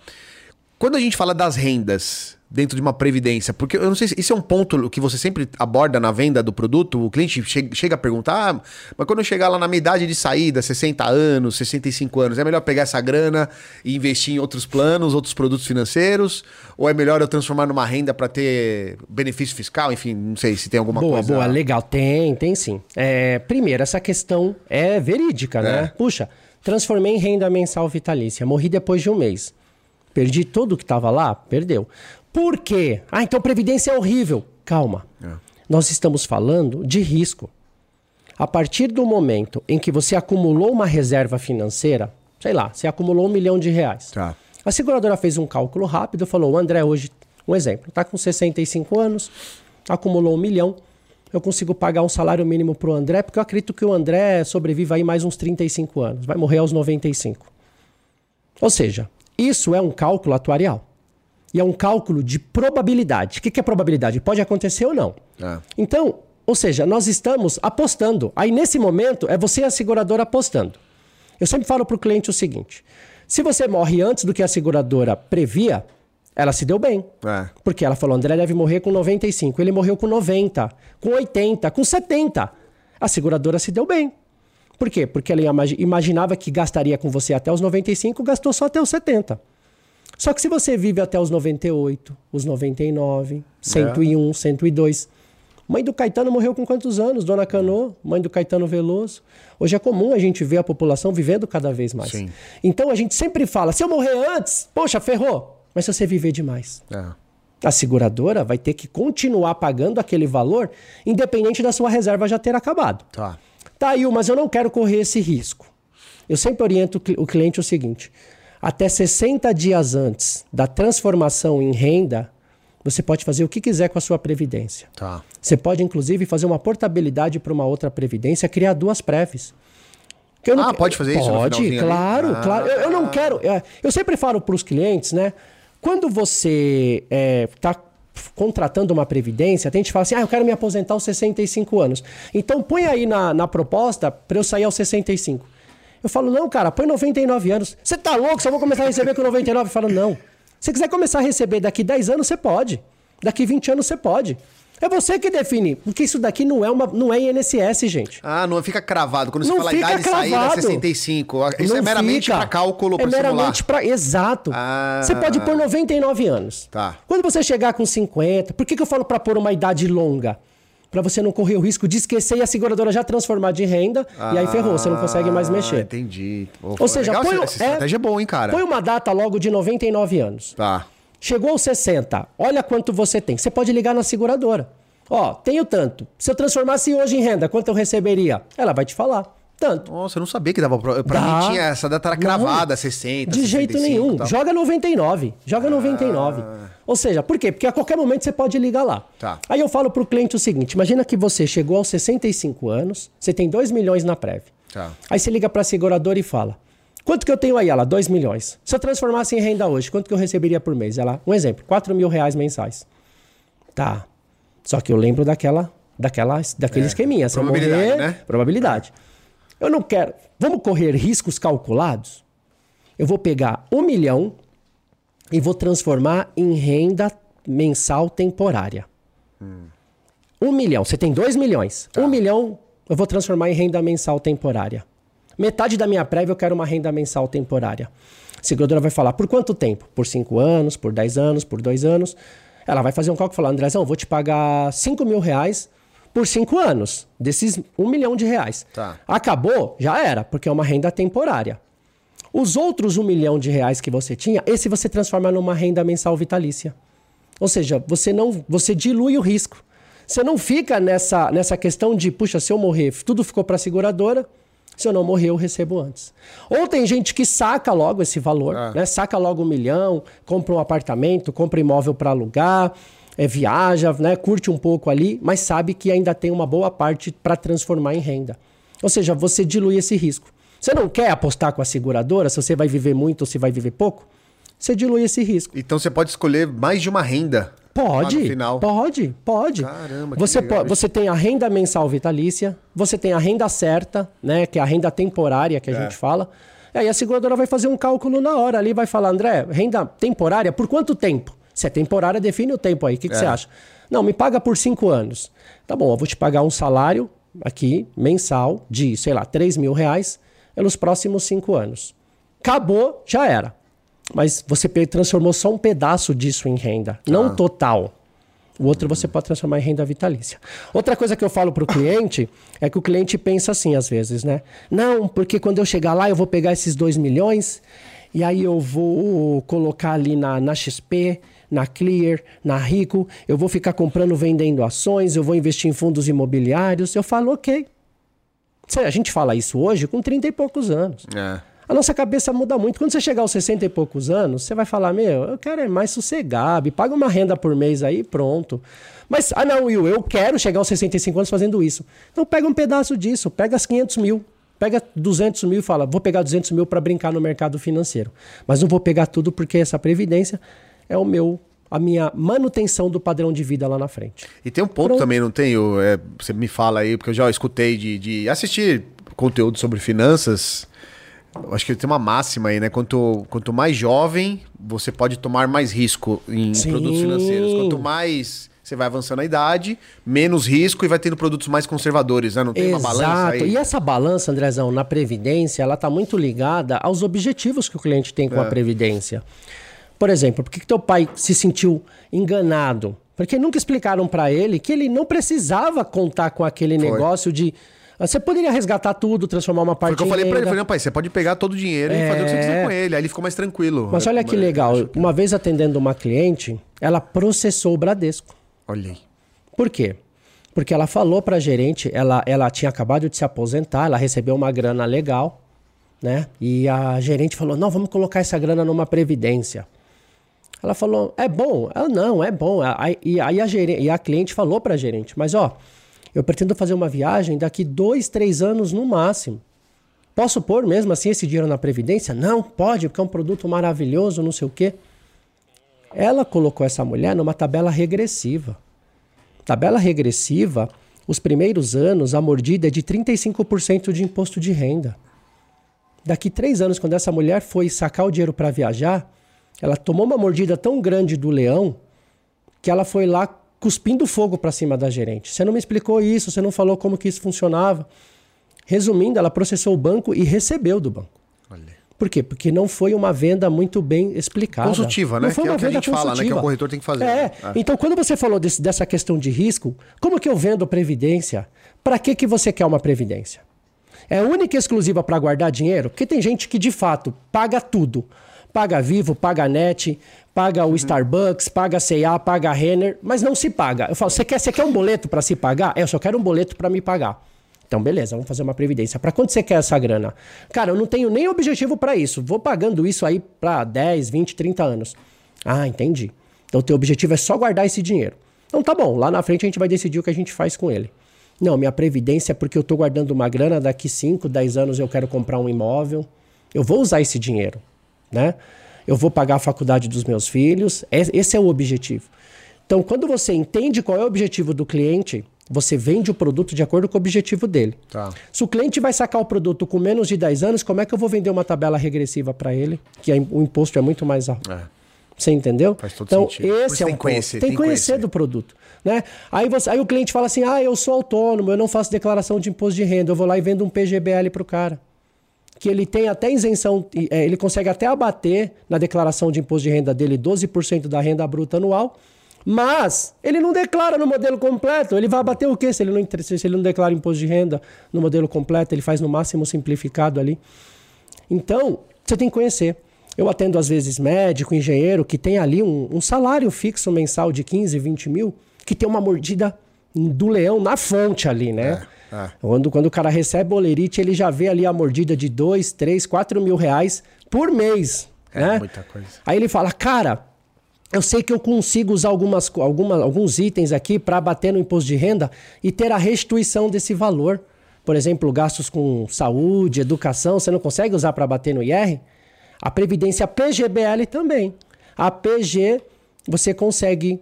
Quando a gente fala das rendas dentro de uma previdência, porque eu não sei se isso é um ponto que você sempre aborda na venda do produto, o cliente che- chega a perguntar, ah, mas quando eu chegar lá na minha idade de saída, 60 anos, 65 anos, é melhor pegar essa grana e investir em outros planos, outros produtos financeiros, ou é melhor eu transformar numa renda para ter benefício fiscal, enfim, não sei se tem alguma boa, coisa. boa, legal. Tem, tem sim. É, primeiro, essa questão é verídica, né? Puxa, transformei em renda mensal vitalícia, morri depois de um mês. Perdi tudo que estava lá? Perdeu. Por quê? Ah, então previdência é horrível. Calma. Nós estamos falando de risco. A partir do momento em que você acumulou uma reserva financeira, sei lá, você acumulou um milhão de reais. Tá. A seguradora fez um cálculo rápido, falou: o André hoje, um exemplo, está com 65 anos, acumulou um milhão. Eu consigo pagar um salário mínimo para o André, porque eu acredito que o André sobreviva aí mais uns 35 anos, vai morrer aos 95. Ou seja, isso é um cálculo atuarial. E é um cálculo de probabilidade. O que que é probabilidade? Pode acontecer ou não. É. Então, ou seja, nós estamos apostando. Aí nesse momento é você e a seguradora apostando. Eu sempre falo para o cliente o seguinte: se você morre antes do que a seguradora previa, ela se deu bem. É. Porque ela falou, André deve morrer com 95. Ele morreu com 90, com 80, com 70. A seguradora se deu bem. Por quê? Porque ela imagi- imaginava que gastaria com você até os 95, gastou só até os 70. Só que se você vive até os 98, os 99, 101, 102. Mãe do Caetano morreu com quantos anos? Dona Canô, mãe do Caetano Veloso. Hoje é comum a gente ver a população vivendo cada vez mais. Sim. Então a gente sempre fala: se eu morrer antes, poxa, ferrou. Mas se você viver demais, É. a seguradora vai ter que continuar pagando aquele valor, independente da sua reserva já ter acabado. Tá. Tá, Will, mas eu não quero correr esse risco. Eu sempre oriento o o cliente o seguinte: até 60 dias antes da transformação em renda, você pode fazer o que quiser com a sua previdência. Tá. Você pode, inclusive, fazer uma portabilidade para uma outra previdência, criar duas prévias. Não Ah, que- pode fazer isso Pode, finalzinho ali? claro, Ah. claro. Eu, eu não quero. é, Eu sempre falo para os clientes, né? Quando você está contratando uma previdência, tem gente que fala assim: ah, eu quero me aposentar aos 65 anos. Então põe aí na, na proposta para eu sair aos 65. Eu falo, não, cara, põe 99 anos. Você tá louco? Só vou começar a receber com 99? Eu falo, não. Se você quiser começar a receber daqui 10 anos, você pode. Daqui 20 anos, você pode. É você que define. Porque isso daqui não é, uma, não é INSS, gente. Ah, não fica cravado. Quando você Não fala fica idade de saída, cravado. 65. Isso Não é meramente para cálculo, para É simular. meramente para. Exato. Ah. Você pode pôr 99 anos. Tá. Quando você chegar com 50, por que, que eu falo para pôr uma idade longa? Para você não correr o risco de esquecer e a seguradora já transformar de renda e aí ferrou, você não consegue mais Ah, mexer. Entendi. Ou seja, legal, põe, essa, estratégia é boa, hein, cara? põe uma data logo de 99 anos. Tá. Chegou aos 60, olha quanto você tem. Você pode ligar na seguradora. Ó, tenho tanto. Se eu transformasse hoje em renda, quanto eu receberia? Ela vai te falar. Tanto. Nossa, eu não sabia que dava pra... Pra Dá. mim tinha essa data era Não, cravada, 60, De jeito 65 nenhum. e tal. Joga 99. Joga 99. Ou seja, por quê? Porque a qualquer momento você pode ligar lá. Tá. Aí eu falo pro cliente o seguinte: imagina que você chegou aos 65 anos, você tem 2 milhões na Prev. Tá. Aí você liga pra seguradora e fala: quanto que eu tenho aí? Ela, 2 milhões. Se eu transformasse em renda hoje, quanto que eu receberia por mês? Ela, um exemplo, 4 mil reais mensais. Tá. Só que eu lembro daquela, daquela, daquele É, esqueminha. Se eu probabilidade, morrer, né? probabilidade. Eu não quero. Vamos correr riscos calculados? Eu vou pegar um milhão e vou transformar em renda mensal temporária. Um milhão. Você tem dois milhões. Um milhão eu vou transformar em renda mensal temporária. Metade da minha prévia eu quero uma renda mensal temporária. A seguradora vai falar por quanto tempo? Por cinco anos, por dez anos, por dois anos. Ela vai fazer um cálculo e falar, Andrezão, vou te pagar cinco mil reais por cinco anos, desses um milhão de reais. Tá. Acabou? Já era, porque é uma renda temporária. Os outros um milhão de reais que você tinha, esse você transforma numa renda mensal vitalícia. Ou seja, você não, você dilui o risco. Você não fica nessa, nessa questão de, puxa, se eu morrer, tudo ficou para a seguradora. Se eu não morrer, eu recebo antes. Ou tem gente que saca logo esse valor, Ah. né? Saca logo um milhão, compra um apartamento, compra imóvel para alugar, é, viaja, né? Curte um pouco ali, mas sabe que ainda tem uma boa parte para transformar em renda. Ou seja, você dilui esse risco. Você não quer apostar com a seguradora se você vai viver muito ou se vai viver pouco? Você dilui esse risco. Então você pode escolher mais de uma renda. Pode, Lá no final. pode, pode. Caramba, você, legal po- isso. você tem a renda mensal vitalícia, você tem a renda certa, né, que é a renda temporária que a É. gente fala. Aí a seguradora vai fazer um cálculo na hora ali, vai falar, André, renda temporária, por quanto tempo? Se é temporária, define o tempo aí. O que, que É. você acha? Não, me paga por cinco anos. Tá bom, eu vou te pagar um salário aqui, mensal, de, sei lá, 3 mil reais pelos próximos cinco anos. Acabou, já era. Mas você transformou só um pedaço disso em renda, não total. O outro você pode transformar em renda vitalícia. Outra coisa que eu falo para o cliente é que o cliente pensa assim às vezes, né? Não, porque quando eu chegar lá eu vou pegar esses 2 milhões e aí eu vou colocar ali na, na XP, na Clear, na Rico, eu vou ficar comprando, vendendo ações, eu vou investir em fundos imobiliários. Eu falo, ok. A gente fala isso hoje com 30 e poucos anos. É. A nossa cabeça muda muito. Quando você chegar aos 60 e poucos anos, você vai falar: Meu, eu quero é mais sossegado, paga uma renda por mês aí, pronto. Mas, ah, não, Will, eu quero chegar aos 65 anos fazendo isso. Então, pega um pedaço disso, pega as 500 mil, pega 200 mil e fala: Vou pegar 200 mil para brincar no mercado financeiro. Mas não vou pegar tudo porque essa previdência é o meu. A minha manutenção do padrão de vida lá na frente. E tem um ponto Pronto. também, não tem? É, você me fala aí, porque eu já escutei de, de assistir conteúdo sobre finanças. Acho que tem uma máxima aí, né? Quanto, quanto mais jovem, você pode tomar mais risco em Sim. produtos financeiros. Quanto mais você vai avançando a idade, menos risco e vai tendo produtos mais conservadores, né? Não tem uma balança aí. E essa balança, Andrezão, na Previdência, ela está muito ligada aos objetivos que o cliente tem com É. a Previdência. Por exemplo, por que, que teu pai se sentiu enganado? Porque nunca explicaram para ele que ele não precisava contar com aquele Foi. negócio de. ah, Você poderia resgatar tudo, transformar uma Foi parte o que eu falei pra ele. renda. Falei, não, pai, você pode pegar todo o dinheiro e fazer o que você quiser com ele. Aí ele ficou mais tranquilo. Mas olha que É, legal. que- Uma vez atendendo uma cliente, ela processou o Bradesco. Olha aí. Por quê? Porque ela falou pra gerente, ela, ela tinha acabado de se aposentar, ela recebeu uma grana legal, né? E a gerente falou: não, vamos colocar essa grana numa previdência. Ela falou: é bom? Ela, não, é bom. E aí a, gerente, e a cliente falou para a gerente: mas ó, eu pretendo fazer uma viagem daqui dois, três anos no máximo. Posso pôr mesmo assim esse dinheiro na Previdência? Não, pode, porque é um produto maravilhoso, não sei o quê. Ela colocou essa mulher numa tabela regressiva. Tabela regressiva, os primeiros anos, a mordida é de 35% de imposto de renda. Daqui três anos, quando essa mulher foi sacar o dinheiro para viajar, ela tomou uma mordida tão grande do leão que ela foi lá cuspindo fogo para cima da gerente. Você não me explicou isso, você não falou como que isso funcionava. Resumindo, ela processou o banco e recebeu do banco. Olha. Por quê? Porque não foi uma venda muito bem explicada. Consultiva, né? Não foi que uma é o que a gente consultiva. fala, né? Que o corretor tem que fazer. É. Né? Então, quando você falou desse, dessa questão de risco, como que eu vendo previdência? Para que, que você quer uma previdência? É única e exclusiva para guardar dinheiro? Porque tem gente que, de fato, paga tudo. Paga Vivo, paga Net, paga o. Starbucks, paga C&A, paga Renner, mas não se paga. Eu falo, você quer, quer um boleto para se pagar? É, eu só quero um boleto para me pagar. Então, beleza, vamos fazer uma previdência. Para quanto você quer essa grana? Cara, eu não tenho nem objetivo para isso. Vou pagando isso aí para 10, 20, 30 anos. Ah, entendi. Então, o teu objetivo é só guardar esse dinheiro. Então, tá bom. Lá na frente a gente vai decidir o que a gente faz com ele. Não, minha previdência é porque eu estou guardando uma grana, daqui 5, 10 anos eu quero comprar um imóvel. Eu vou usar esse dinheiro, né? Eu vou pagar a faculdade dos meus filhos. Esse é o objetivo. Então, quando você entende qual é o objetivo do cliente, você vende o produto de acordo com o objetivo dele. Tá. Se o cliente vai sacar o produto com menos de 10 anos, como é que eu vou vender uma tabela regressiva para ele? Que o imposto é muito mais alto. É. Você entendeu? Faz todo então, sentido. esse é um tem conhecer, Tem que conhecer, conhecer do produto. Né? Aí, você, aí o cliente fala assim: ah, eu sou autônomo, eu não faço declaração de imposto de renda, eu vou lá e vendo um PGBL para o cara. Que ele tem até isenção, é, ele consegue até abater na declaração de imposto de renda dele 12% da renda bruta anual mas ele não declara no modelo completo. Ele vai abater o quê se ele não, se ele não declara imposto de renda no modelo completo? Ele faz no máximo simplificado ali. Então, você tem que conhecer. Eu atendo às vezes médico, engenheiro, que tem ali um, um salário fixo mensal de 15, 20 mil, que tem uma mordida do leão na fonte ali, né? É, é. Quando, quando o cara recebe bolerite, ele já vê ali a mordida de 2, 3, 4 mil reais por mês. É né? muita coisa. Aí ele fala, cara, eu sei que eu consigo usar algumas, alguma, alguns itens aqui para bater no imposto de renda e ter a restituição desse valor. Por exemplo, gastos com saúde, educação, você não consegue usar para bater no IR? A Previdência PGBL também. A PG, você consegue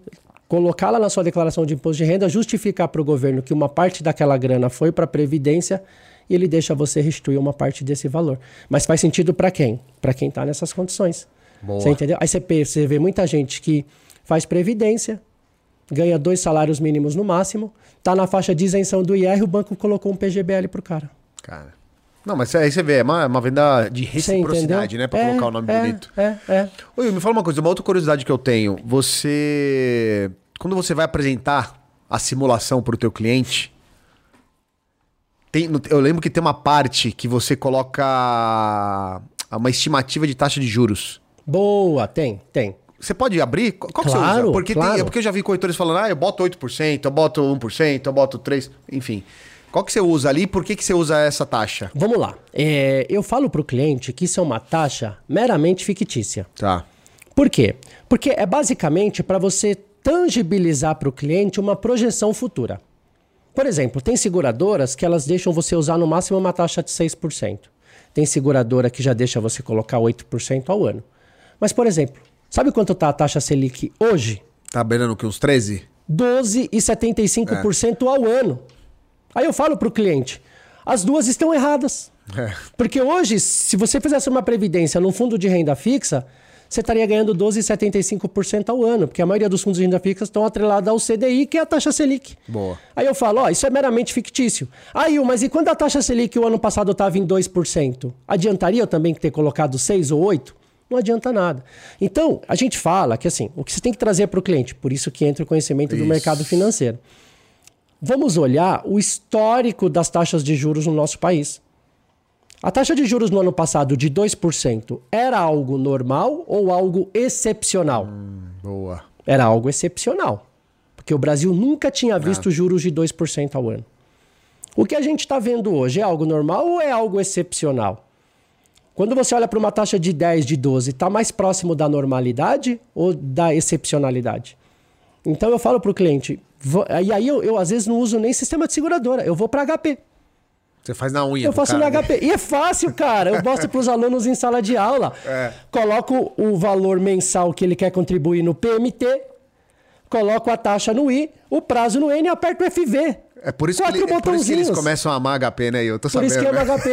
colocá-la na sua declaração de imposto de renda, justificar para o governo que uma parte daquela grana foi para a Previdência e ele deixa você restituir uma parte desse valor. Mas faz sentido para quem? Para quem está nessas condições. Boa. Você entendeu? Aí você, você vê muita gente que faz previdência, ganha dois salários mínimos no máximo, tá na faixa de isenção do IR, o banco colocou um PGBL pro cara. Cara. Não, mas aí você vê, é uma, uma venda de reciprocidade, né? Pra é, colocar o nome é, bonito. É, é. Oi, me fala uma coisa, uma outra curiosidade que eu tenho. Você. Quando você vai apresentar a simulação pro teu cliente, tem, eu lembro que tem uma parte que você coloca uma estimativa de taxa de juros. Boa, tem, tem. Você pode abrir? Qual claro, que você usa? Porque, claro. tem, porque eu já vi corretores falando, ah, eu boto 8%, eu boto 1%, eu boto 3%, enfim. Qual que você usa ali? Por que, que você usa essa taxa? Vamos lá. É, eu falo para o cliente que isso é uma taxa meramente fictícia. Tá. Por quê? Porque é basicamente para você tangibilizar para o cliente uma projeção futura. Por exemplo, tem seguradoras que elas deixam você usar no máximo uma taxa de 6%. Tem seguradora que já deixa você colocar 8% ao ano. Mas, por exemplo, sabe quanto está a taxa Selic hoje? Tá beirando que uns 13? 12,75% é. ao ano. Aí eu falo para o cliente, as duas estão erradas. É. Porque hoje, se você fizesse uma previdência num fundo de renda fixa, você estaria ganhando 12,75% ao ano, porque a maioria dos fundos de renda fixa estão atrelados ao CDI, que é a taxa Selic. Boa. Aí eu falo, ó, isso é meramente fictício. Aí, mas e quando a taxa Selic o ano passado estava em 2%? Adiantaria eu também ter colocado 6 ou 8? Não adianta nada. Então, a gente fala que assim, o que você tem que trazer para o cliente, por isso que entra o conhecimento isso. do mercado financeiro. Vamos olhar o histórico das taxas de juros no nosso país. A taxa de juros no ano passado de 2% era algo normal ou algo excepcional? Hum, boa. Era algo excepcional. Porque o Brasil nunca tinha visto ah. juros de 2% ao ano. O que a gente está vendo hoje é algo normal ou é algo excepcional? Quando você olha para uma taxa de 10, de 12, está mais próximo da normalidade ou da excepcionalidade? Então eu falo para o cliente, vou, e aí eu, eu, às vezes não uso nem sistema de seguradora, eu vou para HP. Você faz na unha. Eu faço cara, no HP. E é fácil, cara. Eu mostro para os alunos em sala de aula. É. Coloco o valor mensal que ele quer contribuir no PMT, coloco a taxa no I, o prazo no N e aperto o FV. É por isso, que, Quatro ele- é por isso que eles começam a amar HP, né? Eu tô Por sabendo. isso que é né? o HP.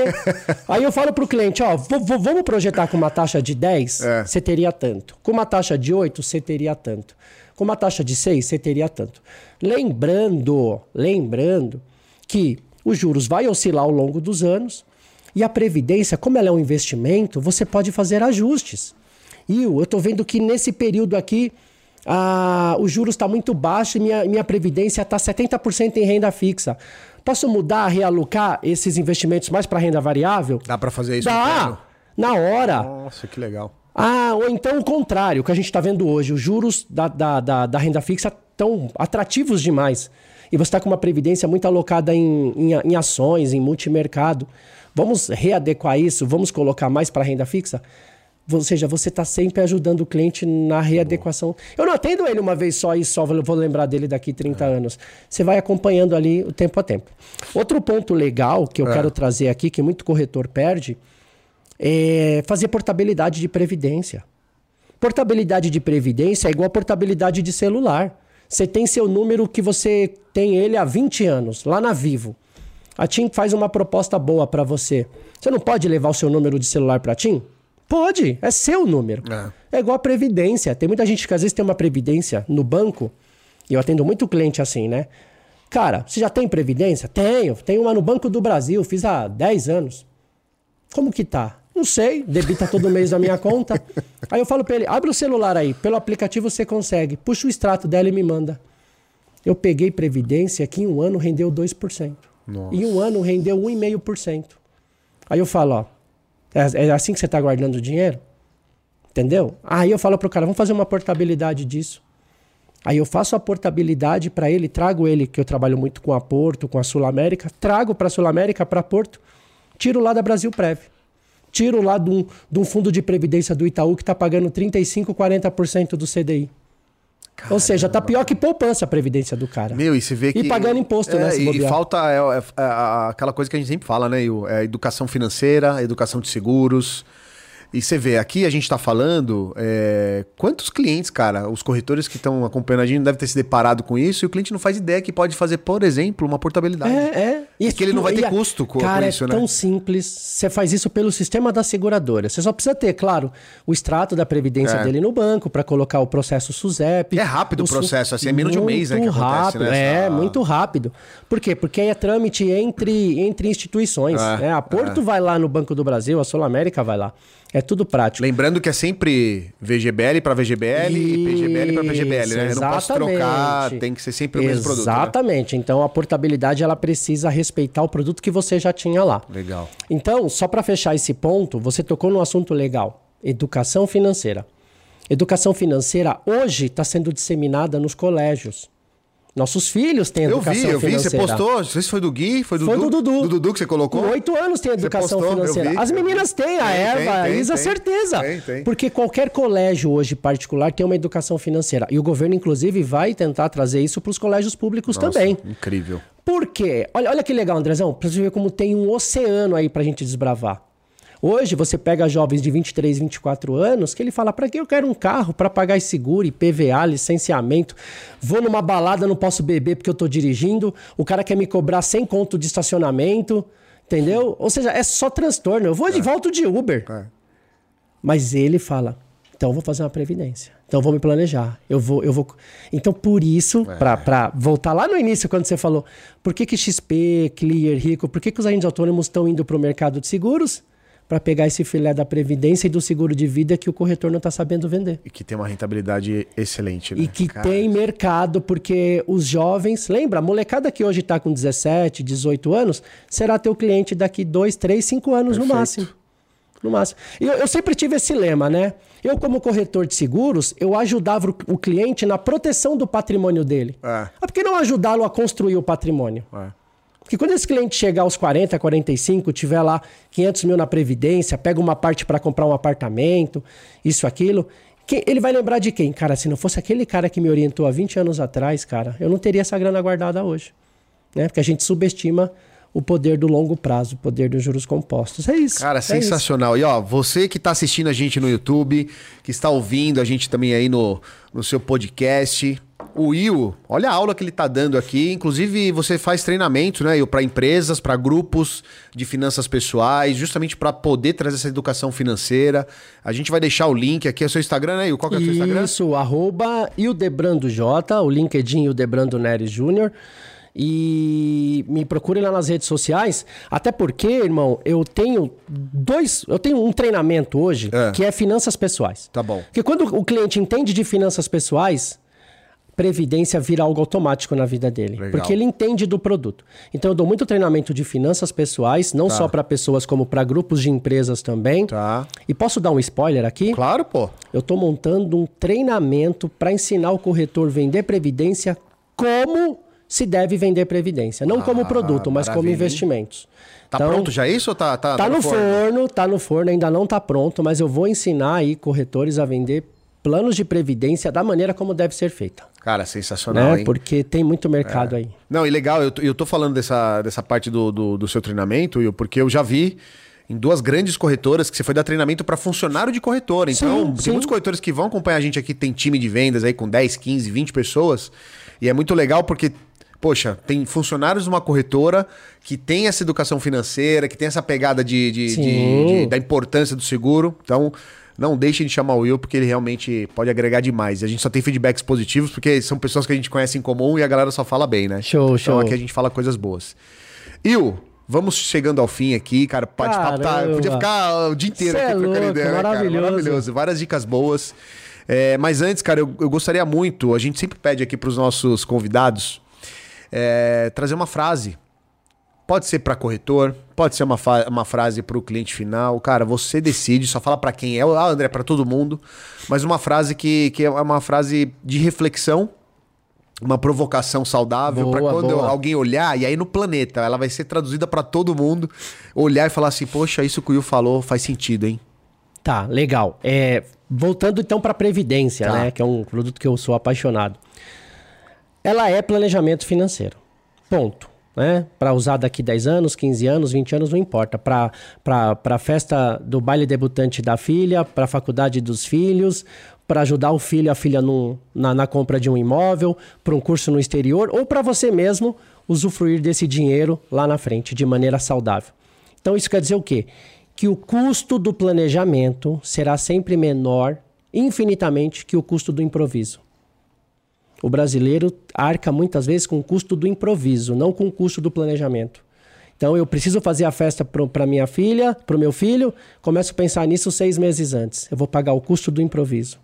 Aí eu falo pro cliente, ó, vamos projetar com uma taxa de 10, É. você teria tanto. Com uma taxa de 8, você teria tanto. Com uma taxa de 6, você teria tanto. Lembrando, lembrando que os juros vai oscilar ao longo dos anos e a previdência, como ela é um investimento, você pode fazer ajustes. E eu tô vendo que nesse período aqui ah, o juros está muito baixo e minha, minha previdência está 70% em renda fixa. Posso mudar, realocar esses investimentos mais para renda variável? Dá pra fazer isso Dá! Na hora. Nossa, que legal. Ah, ou então o contrário, o que a gente está vendo hoje. Os juros da, da, da, da renda fixa estão atrativos demais. E você está com uma previdência muito alocada em, em, em ações, em multimercado. Vamos readequar isso? Vamos colocar mais para renda fixa? Ou seja, você está sempre ajudando o cliente na readequação. Eu não atendo ele uma vez só e só vou lembrar dele daqui 30 anos. Você vai acompanhando ali o tempo a tempo. Outro ponto legal que eu quero trazer aqui, que muito corretor perde, é fazer portabilidade de previdência. Portabilidade de previdência é igual a portabilidade de celular. Você tem seu número que você tem ele há 20 anos, lá na Vivo. A TIM faz uma proposta boa para você. Você não pode levar o seu número de celular para a TIM? Pode, é seu número. É. É igual a previdência. Tem muita gente que às vezes tem uma previdência no banco, e eu atendo muito cliente assim, né? Cara, você já tem previdência? Tenho. Tenho uma no Banco do Brasil, fiz há 10 anos. Como que tá? Não sei, debita todo mês da minha conta. Aí eu falo pra ele, abre o celular aí, pelo aplicativo você consegue. Puxa o extrato dela e me manda. Eu peguei previdência que em um ano rendeu 2%. Nossa. Em um ano rendeu 1,5%. Aí eu falo, ó, é, é assim que você tá guardando o dinheiro? Entendeu? Aí eu falo pro cara, vamos fazer uma portabilidade disso. Aí eu faço a portabilidade para ele, trago ele, que eu trabalho muito com a Porto, com a Sul América, trago para a Sul América, para Porto, tiro lá da Brasil Prev. Tiro lá de um, de um fundo de previdência do Itaú que está pagando 35%, 40% do CDI. Ou seja, tá pior que poupança a previdência do cara. Meu, e você vê que. E pagando imposto, é, né, se E, bobear. falta é, é, é, aquela coisa que a gente sempre fala, né? É educação financeira, educação de seguros. E você vê, aqui a gente tá falando. é, quantos clientes, cara, os corretores que estão acompanhando a gente não devem ter se deparado com isso e o cliente não faz ideia que pode fazer, por exemplo, uma portabilidade. É, é. É que ele não vai ter e a- custo com- cara, com isso, é né? tão simples. Você faz isso pelo sistema da seguradora. Você só precisa ter, claro, o extrato da previdência É. dele no banco para colocar o processo SUSEP. É rápido o processo, assim, é menos de um mês, né, que acontece, rápido, né, É, essa- muito rápido. Por quê? Porque aí é trâmite entre, entre instituições. É, né? A Porto vai lá no Banco do Brasil, a Sul América vai lá. É tudo prático. Lembrando que é sempre VGBL para VGBL e PGBL para PGBL, né? Eu não posso trocar, Exatamente. tem que ser sempre o mesmo produto. né? Exatamente. Então a portabilidade ela precisa respeitar o produto que você já tinha lá. Legal. Então, só para fechar esse ponto, você tocou num assunto legal: educação financeira. Educação financeira hoje está sendo disseminada nos colégios. Nossos filhos têm Eu educação vi, eu vi, você financeira. postou, não sei se foi do Gui, foi do Foi Dudu. do Dudu. Do Dudu que você colocou? Com oito anos tem educação postou, eu financeira. vi, As eu vi. meninas têm, a Tem, Eva, tem, a Isa, tem. certeza. Tem, tem. Porque qualquer colégio hoje particular tem uma educação financeira. E o governo, inclusive, vai tentar trazer isso para os colégios públicos Nossa, também. Incrível. Por quê? Olha, olha que legal, Andrezão, pra você ver como tem um oceano aí pra gente desbravar. Hoje você pega jovens de 23, 24 anos que ele fala: "Pra que eu quero um carro para pagar seguro, IPVA, licenciamento? Vou numa balada, não posso beber porque eu tô dirigindo. O cara quer me cobrar 100 conto de estacionamento, entendeu? Ou seja, é só transtorno. Eu vou de volta de Uber. É. Mas ele fala: então eu vou fazer uma previdência. Então eu vou me planejar. Eu vou, eu vou. Então por isso, É. pra para voltar lá no início quando você falou, por que que XP, Clear, Rico, por que que os agentes autônomos estão indo para o mercado de seguros? Para pegar esse filé da previdência e do seguro de vida que o corretor não está sabendo vender. E que tem uma rentabilidade excelente, né? E que Cara, tem mercado, porque os jovens, lembra, a molecada que hoje está com 17, 18 anos, será teu cliente daqui 2, 3, 5 anos no Perfeito. máximo. No máximo. E Eu, eu sempre tive esse lema, né? Eu, como corretor de seguros, eu ajudava o, o cliente na proteção do patrimônio dele. É. Mas por que não ajudá-lo a construir o patrimônio? É. Porque quando esse cliente chegar aos 40, 45, tiver lá 500 mil na Previdência, pega uma parte para comprar um apartamento, isso, aquilo, ele vai lembrar de quem? Cara, se não fosse aquele cara que me orientou há 20 anos atrás, cara, eu não teria essa grana guardada hoje. Né? Porque a gente subestima o poder do longo prazo, o poder dos juros compostos. É isso. Cara, é sensacional. Isso. E ó, você que está assistindo a gente no YouTube, que está ouvindo a gente também aí no, no seu podcast, o Will, olha a aula que ele está dando aqui. Inclusive, você faz treinamento, né, para empresas, para grupos de finanças pessoais, justamente para poder trazer essa educação financeira. A gente vai deixar o link aqui, é o seu Instagram, né, Will? Qual que é o seu Instagram? Isso, arroba Ildebrando J, o LinkedIn Ildebrando Neres Júnior. E me procure lá nas redes sociais. Até porque, irmão, eu tenho dois. Eu tenho um treinamento hoje é. que é finanças pessoais. Tá bom. Porque quando o cliente entende de finanças pessoais, previdência vira algo automático na vida dele. Legal. Porque ele entende do produto. Então eu dou muito treinamento de finanças pessoais, não tá. só para pessoas como para grupos de empresas também. Tá. E posso dar um spoiler aqui? Claro, pô. Eu estou montando um treinamento para ensinar o corretor vender previdência como se deve vender previdência, não ah, como produto, mas como investimentos. Tá então, pronto já isso ou tá tá, tá, no, forno? forno? Tá no forno, ainda não tá pronto, mas eu vou ensinar aí corretores a vender planos de previdência da maneira como deve ser feita. Cara, sensacional, né? Porque tem muito mercado é. aí. Não, e legal, eu, eu tô falando dessa, dessa parte do, do, do seu treinamento, porque eu já vi em duas grandes corretoras que você foi dar treinamento para funcionário de corretora. Então, sim, tem sim. muitos corretores que vão acompanhar a gente aqui, tem time de vendas aí com 10, 15, 20 pessoas. E é muito legal porque poxa, tem funcionários de uma corretora que tem essa educação financeira, que tem essa pegada de, de, de, de da importância do seguro. Então, não deixe de chamar o Will, porque ele realmente pode agregar demais. E a gente só tem feedbacks positivos, porque são pessoas que a gente conhece em comum e a galera só fala bem, né? Show, então, show. Então aqui a gente fala coisas boas. Will, vamos chegando ao fim aqui, cara. Pode tá, podia ficar o dia inteiro Cê aqui é trocando louco, ideia, maravilhoso. Né, cara? Maravilhoso. Várias dicas boas. É, mas antes, cara, eu, eu gostaria muito, a gente sempre pede aqui para os nossos convidados é, trazer uma frase Pode ser para corretor, pode ser uma, uma frase para o cliente final. Cara, você decide, só fala para quem é. Ah, André, para todo mundo. Mas uma frase que, que é uma frase de reflexão, uma provocação saudável para quando boa. alguém olhar e aí no planeta ela vai ser traduzida para todo mundo olhar e falar assim: poxa, isso que o Will falou faz sentido, hein? Tá, legal. É, voltando então para previdência, tá. né? Que é um produto que eu sou apaixonado. Ela é planejamento financeiro. Ponto né? Para usar daqui 10 anos, 15 anos, 20 anos, não importa. Para a festa do baile debutante da filha, para a faculdade dos filhos, para ajudar o filho, a filha no, na, na compra de um imóvel, para um curso no exterior, ou para você mesmo usufruir desse dinheiro lá na frente, de maneira saudável. Então, isso quer dizer o quê? Que o custo do planejamento será sempre menor, infinitamente, que o custo do improviso. O brasileiro arca muitas vezes com o custo do improviso, não com o custo do planejamento. Então eu preciso fazer a festa para minha filha, para o meu filho, começo a pensar nisso seis meses antes. Eu vou pagar o custo do improviso.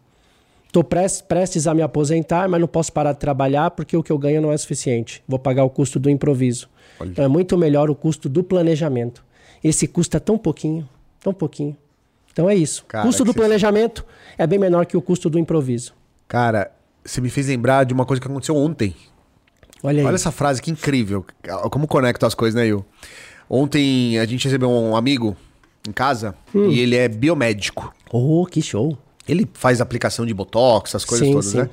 Estou prestes a me aposentar, mas não posso parar de trabalhar porque o que eu ganho não é suficiente. Vou pagar o custo do improviso. Olha. Então é muito melhor o custo do planejamento. Esse custa tão pouquinho, tão pouquinho. Então é isso. O custo do planejamento é bem menor que o custo do improviso. Cara, você me fez lembrar de uma coisa que aconteceu ontem. Olha aí. Olha essa frase que incrível. Como conecta as coisas, né, Will? Ontem a gente recebeu um amigo em casa hum. e ele é biomédico. Oh, que show. Ele faz aplicação de botox, essas coisas sim, todas, sim. né?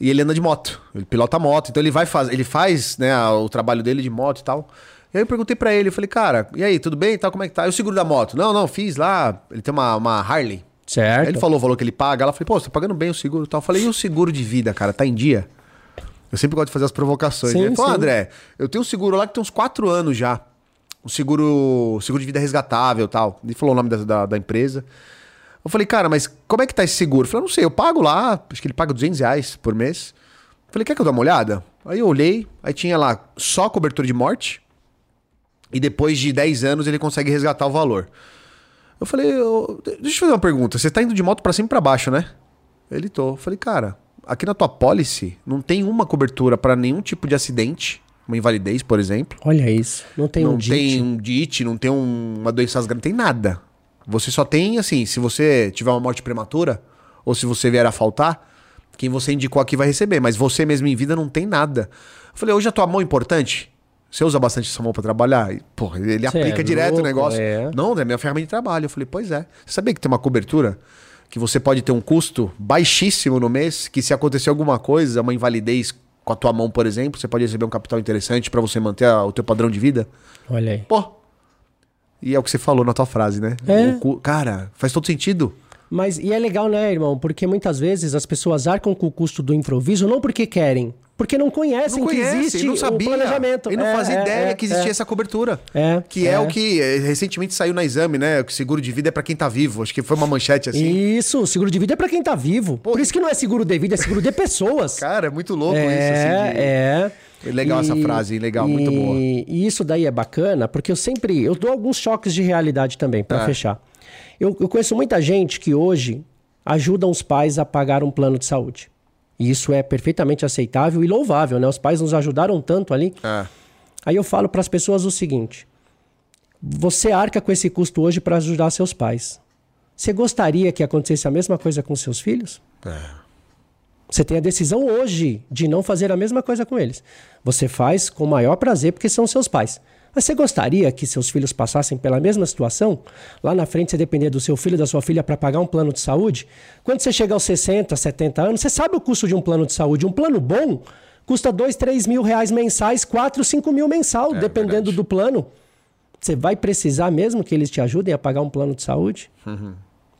E ele anda de moto, ele pilota moto, então ele vai fazer, ele faz, né, o trabalho dele de moto e tal. E aí eu perguntei para ele, eu falei, cara, e aí, tudo bem e tal, como é que tá? E o seguro da moto? Não, não, fiz lá, ele tem uma, uma Harley. Certo. Aí ele falou o valor que ele paga. Ela falou, pô, você tá pagando bem o seguro e tal. Eu falei, e o seguro de vida, cara, tá em dia? Eu sempre gosto de fazer as provocações. Sim, ele falou, sim. André, eu tenho um seguro lá que tem uns quatro anos já. Um seguro, seguro de vida resgatável e tal. Ele falou o nome da, da, da, empresa. Eu falei, cara, mas como é que tá esse seguro? Eu falei, não sei, eu pago lá, acho que ele paga 200 reais por mês. Eu falei, quer que eu dê uma olhada? Aí eu olhei, aí tinha lá só cobertura de morte. E depois de 10 anos ele consegue resgatar o valor. Eu falei, eu, deixa eu fazer uma pergunta. Você tá indo de moto para cima e pra baixo, né? Ele tô. Eu falei, cara, aqui na tua policy não tem uma cobertura para nenhum tipo de acidente, uma invalidez, por exemplo. Olha isso. Não tem não um DIT. Não tem um DIT, não tem um, uma doença grave, não tem nada. Você só tem, assim, se você tiver uma morte prematura, ou se você vier a faltar, quem você indicou aqui vai receber. Mas você mesmo em vida não tem nada. Eu falei, hoje a tua mão é importante? Você usa bastante essa mão pra trabalhar? E, Porra, ele Cê aplica é direto louco, o negócio. é. Não, é minha ferramenta de trabalho. Eu falei, pois é. Você sabia que tem uma cobertura? Que você pode ter um custo baixíssimo no mês, que se acontecer alguma coisa, uma invalidez com a tua mão, por exemplo, você pode receber um capital interessante pra você manter a- o teu padrão de vida? Olha aí. Pô. E é o que você falou na tua frase, né? É. O Cara, faz todo sentido. Mas, e é legal, né, irmão? Porque muitas vezes as pessoas arcam com o custo do improviso não porque querem, porque não conhecem Não que conhece, existe não sabia. o planejamento. E não É, fazia é, ideia é, que existia é. essa cobertura. É, Que é, é. o que eh, recentemente saiu na exame, né? Que seguro de vida é pra quem tá vivo. Acho que foi uma manchete assim. Isso, seguro de vida é pra quem tá vivo. Por isso que não é seguro de vida, é seguro de pessoas. Cara, é muito louco é, isso. Assim, de- é. Legal essa frase? Legal, muito boa. E isso daí é bacana, porque eu sempre. Eu dou alguns choques de realidade também, pra É. fechar. Eu, eu conheço muita gente que hoje ajudam os pais a pagar um plano de saúde. E isso é perfeitamente aceitável e louvável, né? Os pais nos ajudaram tanto ali. É. Aí eu falo para as pessoas o seguinte: você arca com esse custo hoje para ajudar seus pais. Você gostaria que acontecesse a mesma coisa com seus filhos? Você tem a decisão hoje de não fazer a mesma coisa com eles. Você faz com o maior prazer porque são seus pais. Mas você gostaria que seus filhos passassem pela mesma situação? Lá na frente você depender do seu filho e da sua filha para pagar um plano de saúde? Quando você chega aos 60, 70 anos, você sabe o custo de um plano de saúde. Um plano bom custa 2, 3 mil reais mensais, 4, 5 mil mensal, dependendo verdade. do plano. Você vai precisar mesmo que eles te ajudem a pagar um plano de saúde?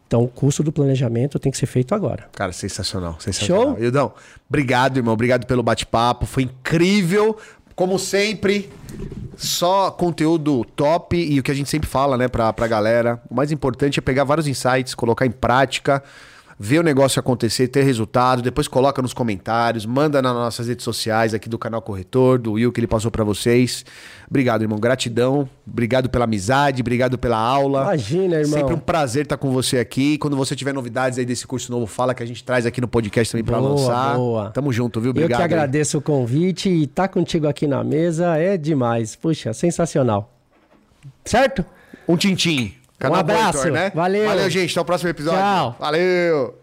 Então o custo do planejamento tem que ser feito agora. Cara, sensacional, sensacional. Show? Ildão, obrigado, irmão. Obrigado pelo bate-papo. Foi incrível. Como sempre, só conteúdo top e o que a gente sempre fala, né, pra, pra galera. O mais importante é pegar vários insights, colocar em prática, ver o negócio acontecer, ter resultado, depois coloca nos comentários, manda nas nossas redes sociais aqui do canal Corretor, do Will que ele passou pra vocês. Obrigado, irmão. Gratidão. Obrigado pela amizade, obrigado pela aula. Imagina, irmão. Sempre um prazer estar com você aqui. Quando você tiver novidades aí desse curso novo, fala que a gente traz aqui no podcast também pra Boa, lançar. boa. Tamo junto, viu? Eu Obrigado. que aí. agradeço o convite e estar contigo aqui na mesa é demais. Puxa, sensacional. Certo? Um tintim. Um abraço. né? Valeu. Valeu, gente. Até o próximo episódio. Tchau. Valeu.